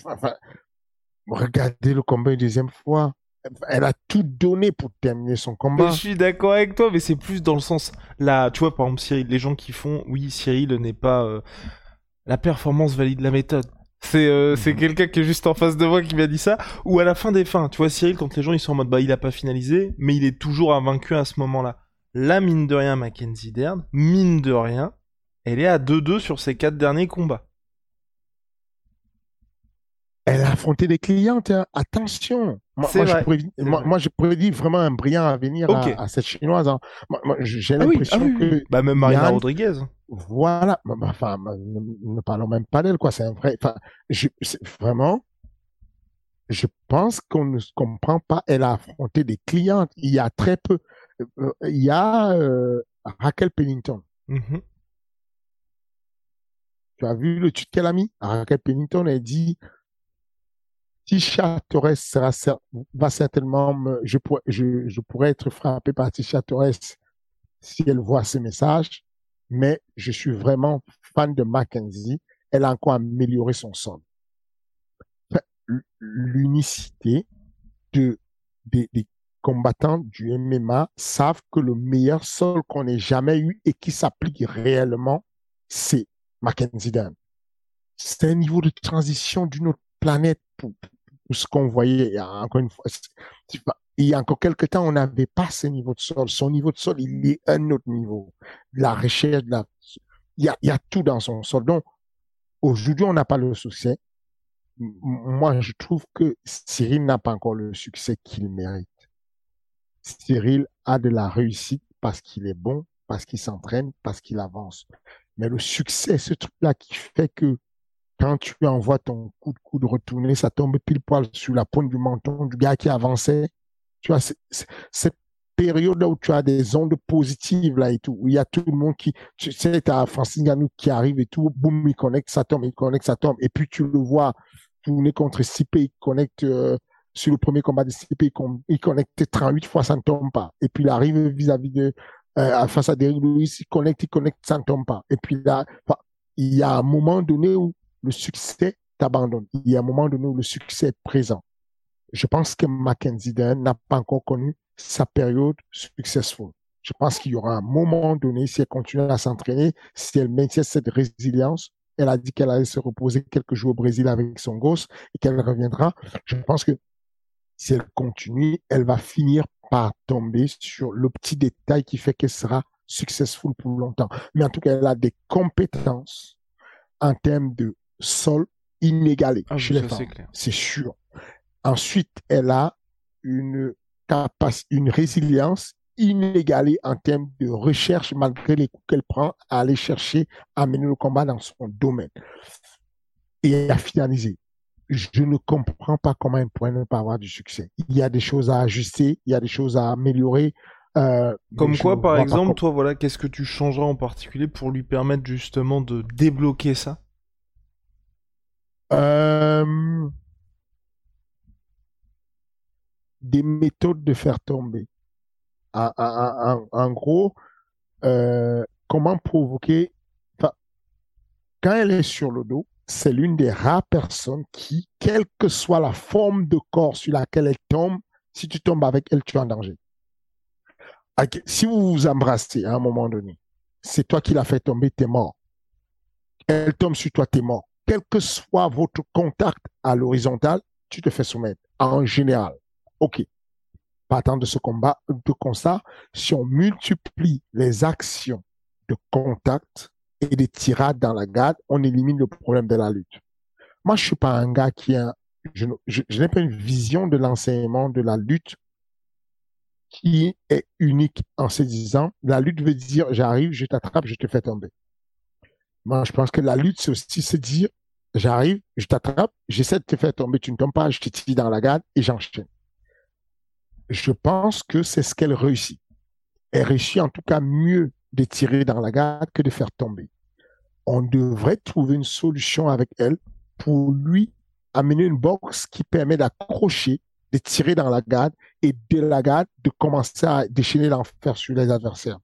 Enfin, regardez le combat une deuxième fois. Elle a tout donné pour terminer son combat. je suis d'accord avec toi, mais c'est plus dans le sens là, tu vois, par exemple, Cyril, les gens qui font, oui, Cyril n'est pas euh, la performance valide la méthode. C'est euh, c'est mhm. quelqu'un qui est juste en face de moi qui m'a dit ça. Ou à la fin des fins, tu vois, Cyril, quand les gens ils sont en mode bah il a pas finalisé, mais il est toujours invaincu à ce moment-là. Là, mine de rien, Mackenzie Dern, mine de rien, elle est à 2-2 sur ses quatre derniers combats. Elle a affronté des clientes, hein. attention. Moi, moi, je prédis, moi, je prédis, vraiment un brillant avenir à, cette chinoise. Hein. Moi, j'ai ah l'impression ah que. Bah, même Marina Rodriguez. Voilà. Bah, bah, enfin, ne, parlons même pas d'elle, quoi. C'est un vrai. Enfin, je, vraiment, je pense qu'on ne comprend pas. Elle a affronté des clientes. Il y a très peu. Euh, il y a euh, Raquel Pennington. Mm-hmm. Tu as vu le tweet qu'elle a mis? Raquel Pennington, elle dit Tisha Torres sera, va certainement je, pourrais, je, je, pourrais être frappé par Tisha Torres si elle voit ce message, mais je suis vraiment fan de Mackenzie. Elle a encore amélioré son sol. L'unicité de, des, des combattants du MMA savent que le meilleur sol qu'on ait jamais eu et qui s'applique réellement, c'est Mackenzie Dan. C'est un niveau de transition d'une autre planète pour, ce qu'on voyait, encore une fois, il y a encore quelques temps, on n'avait pas ce niveau de sol. Son niveau de sol, il est un autre niveau. La recherche, la... il, y a, il y a tout dans son sol. Donc, aujourd'hui, on n'a pas le succès. Moi, je trouve que Cyril n'a pas encore le succès qu'il mérite. Cyril a de la réussite parce qu'il est bon, parce qu'il s'entraîne, parce qu'il avance. Mais le succès, ce truc-là qui fait que quand tu envoies ton coup de coude retourner, ça tombe pile poil sur la pointe du menton du gars qui avançait. Tu vois, cette période-là où tu as des ondes positives là et tout, où il y a tout le monde qui, tu sais, tu as Francis Ganou qui arrive et tout, boum, il connecte, ça tombe, il connecte, ça tombe. Et puis tu le vois tourner contre CP, il connecte euh, sur le premier combat de CP, il, connecte 38 fois, ça ne tombe pas. Et puis il arrive vis-à-vis de, euh, face à Derrick Lewis, il connecte, il connecte, ça ne tombe pas. Et puis là, il y a un moment donné où le succès t'abandonne. Il y a un moment donné où le succès est présent. Je pense que Mackenzie n'a pas encore connu sa période successful. Je pense qu'il y aura un moment donné, si elle continue à s'entraîner, si elle maintient cette résilience, elle a dit qu'elle allait se reposer quelques jours au Brésil avec son gosse et qu'elle reviendra. Je pense que si elle continue, elle va finir par tomber sur le petit détail qui fait qu'elle sera successful pour longtemps. Mais en tout cas, elle a des compétences en termes de sol inégalé ah, chez les femmes. C'est sûr. Ensuite, elle a une capacité, une résilience inégalée en termes de recherche, malgré les coups qu'elle prend, à aller chercher, à mener le combat dans son domaine. Et à finaliser. Je ne comprends pas comment elle pourrait ne pas avoir du succès. Il y a des choses à ajuster, il y a des choses à améliorer. Euh, Comme quoi, par exemple, toi, voilà, qu'est-ce que tu changeras en particulier pour lui permettre justement de débloquer ça? Euh, des méthodes de faire tomber. En, gros, euh, comment provoquer. Quand elle est sur le dos, c'est l'une des rares personnes qui, quelle que soit la forme de corps sur laquelle elle tombe, si tu tombes avec elle, tu es en danger. Si vous vous embrassez à un moment donné, c'est toi qui l'as fait tomber, tu es mort. Elle tombe sur toi, tu es mort quel que soit votre contact à l'horizontale, tu te fais soumettre en général. OK. Partant de ce combat, de constat, si on multiplie les actions de contact et des tirades dans la garde, on élimine le problème de la lutte. Moi, je suis pas un gars qui a, je, n'ai pas une vision de l'enseignement de la lutte qui est unique en se disant, la lutte veut dire, j'arrive, je t'attrape, je te fais tomber. Moi, je pense que la lutte, c'est aussi se dire, j'arrive, je t'attrape, j'essaie de te faire tomber, tu ne tombes pas, je te tire dans la garde et j'enchaîne. Je pense que c'est ce qu'elle réussit. Elle réussit en tout cas mieux de tirer dans la garde que de faire tomber. On devrait trouver une solution avec elle pour lui amener une boxe qui permet d'accrocher, de tirer dans la garde et de la garde de commencer à déchaîner l'enfer sur les adversaires.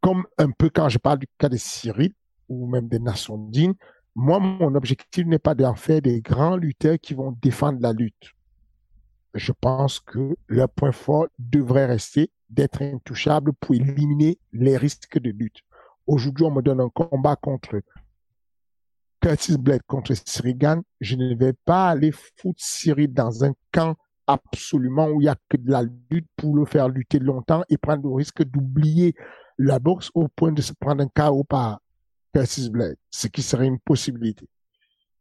Comme un peu quand je parle du cas de Cyril ou même de Nassondine, moi, mon objectif n'est pas d'en faire des grands lutteurs qui vont défendre la lutte. Je pense que leur point fort devrait rester d'être intouchable pour éliminer les risques de lutte. Aujourd'hui, on me donne un combat contre Curtis Blade contre Cyril Je ne vais pas aller foutre Cyril dans un camp absolument où il n'y a que de la lutte pour le faire lutter longtemps et prendre le risque d'oublier la boxe au point de se prendre un KO par Ce qui serait une possibilité.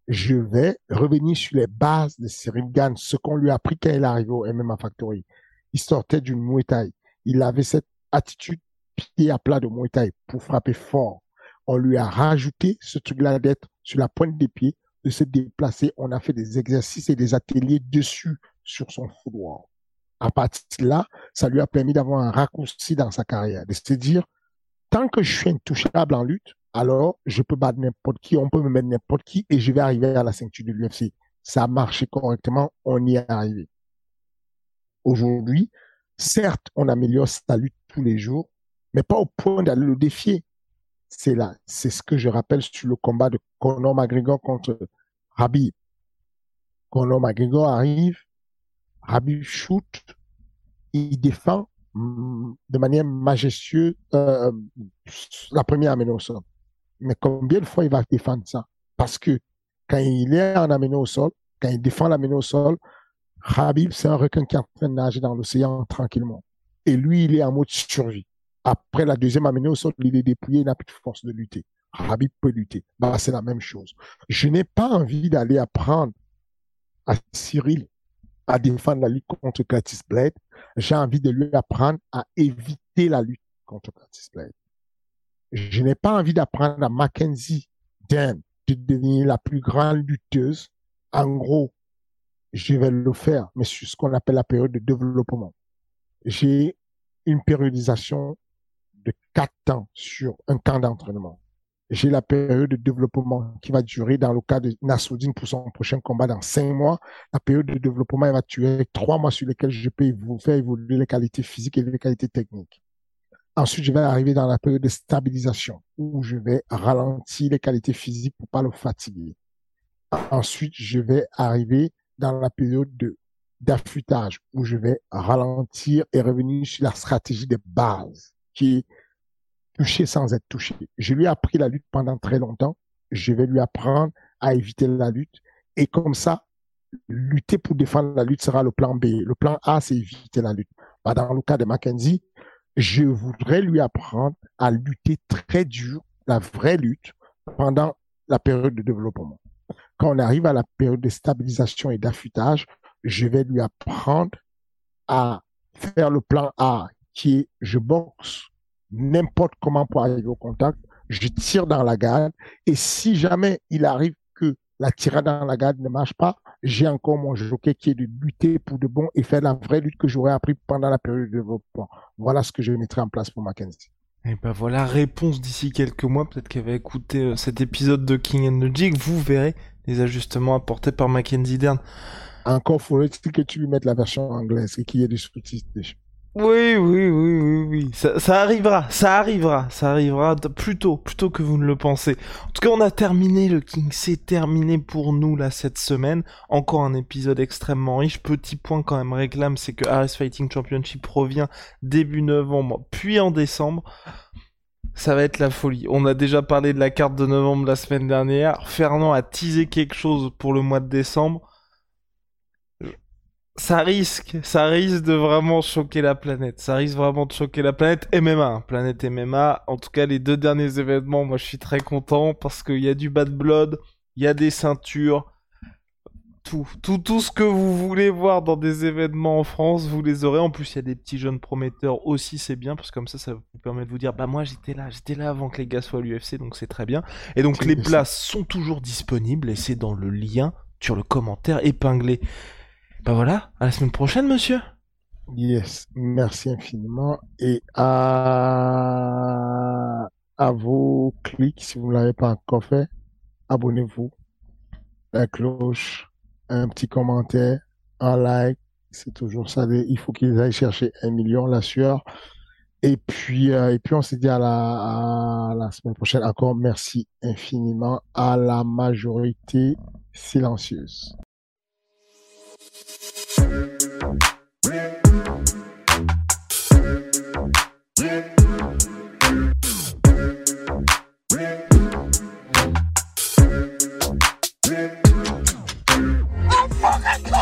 Je vais revenir sur les bases de Cyril Gann, ce qu'on lui a appris quand il est arrivé au MMA Factory. Il sortait du Muay. Il avait cette attitude pied à plat de Muay pour frapper fort. On lui a rajouté ce truc-là d'être sur la pointe des pieds, de se déplacer. On a fait des exercices et des ateliers dessus sur son foudoir. À partir de là, ça lui a permis d'avoir un raccourci dans sa carrière, de se dire, tant que je suis intouchable en lutte, alors je peux battre n'importe qui, on peut me mettre n'importe qui et je vais arriver à la ceinture de l'UFC. Ça a marché correctement, on y est arrivé. Aujourd'hui, certes, on améliore sa lutte tous les jours, mais pas au point d'aller le défier. C'est là, c'est ce que je rappelle sur le combat de Conor McGregor contre Rabib. Conor McGregor arrive, Rabib shoot, il défend mm, de manière majestueuse euh, la première amenée au sol. Mais combien de fois il va défendre ça? Parce que quand il est en amené au sol, quand il défend l'amené au sol, Habib, c'est un requin qui est en train de nager dans l'océan tranquillement. Et lui, il est en mode survie. Après la deuxième amenée au sol, il est dépouillé, il n'a plus de force de lutter. Habib peut lutter. Bah, c'est la même chose. Je n'ai pas envie d'aller apprendre à Cyril à défendre la lutte contre Curtis Blade. J'ai envie de lui apprendre à éviter la lutte contre Curtis Blade. Je n'ai pas envie d'apprendre à Mackenzie Dan de devenir la plus grande lutteuse. En gros, je vais le faire, mais sur ce qu'on appelle la période de développement. J'ai une périodisation de quatre ans sur un camp d'entraînement. J'ai la période de développement qui va durer dans le cas de Nassoudine pour son prochain combat dans cinq mois. La période de développement, elle va durer trois mois sur lesquels je peux vous faire évoluer les qualités physiques et les qualités techniques. Ensuite, je vais arriver dans la période de stabilisation où je vais ralentir les qualités physiques pour pas le fatiguer. Ensuite, je vais arriver dans la période de d'affûtage où je vais ralentir et revenir sur la stratégie de base qui est toucher sans être touché. Je lui ai appris la lutte pendant très longtemps. Je vais lui apprendre à éviter la lutte. Et comme ça, lutter pour défendre la lutte sera le plan B. Le plan A, c'est éviter la lutte. Bah, dans le cas de Mackenzie, je voudrais lui apprendre à lutter très dur, la vraie lutte, pendant la période de développement. Quand on arrive à la période de stabilisation et d'affûtage, je vais lui apprendre à faire le plan A, qui est je boxe n'importe comment pour arriver au contact, je tire dans la garde, et si jamais il arrive la tirade dans la garde ne marche pas, j'ai encore mon jockey qui est de lutter pour de bon et faire la vraie lutte que j'aurais appris pendant la période de développement. Voilà ce que je mettrai en place pour Mackenzie. Et ben voilà, réponse d'ici quelques mois. Peut-être qu'elle va écouter euh, cet épisode de King and the Jig. Vous verrez les ajustements apportés par Mackenzie Dern. Encore faudrait-il que tu lui mettes la version anglaise et qu'il y ait des sous-titres oui, oui, oui, oui, oui. Ça, arrivera, ça arrivera, ça arrivera plus tôt, plus tôt que vous ne le pensez. En tout cas, on a terminé le King, c'est terminé pour nous là cette semaine. Encore un épisode extrêmement riche. Petit point quand même réclame, c'est que Harris Fighting Championship revient début novembre, puis en décembre. Ça va être la folie. On a déjà parlé de la carte de novembre la semaine dernière. Fernand a teasé quelque chose pour le mois de décembre ça risque, ça risque de vraiment choquer la planète. Ça risque vraiment de choquer la planète MMA, hein. planète MMA. En tout cas, les deux derniers événements, moi, je suis très content parce qu'il y a du bad blood, il y a des ceintures, tout, tout, tout ce que vous voulez voir dans des événements en France, vous les aurez. En plus, il y a des petits jeunes prometteurs aussi, c'est bien parce que comme ça, ça vous permet de vous dire, bah moi, j'étais là, j'étais là avant que les gars soient à l'UFC, donc c'est très bien. Et donc, les places sont toujours disponibles et c'est dans le lien sur le commentaire épinglé. Bah voilà, à la semaine prochaine, monsieur. Yes, merci infiniment. Et à, à vos clics, si vous ne l'avez pas encore fait, abonnez-vous. La cloche, un petit commentaire, un like. C'est toujours ça. Il faut qu'ils aillent chercher un million, la sueur. Et puis, euh, et puis on se dit à la, à la semaine prochaine. Encore merci infiniment à la majorité silencieuse.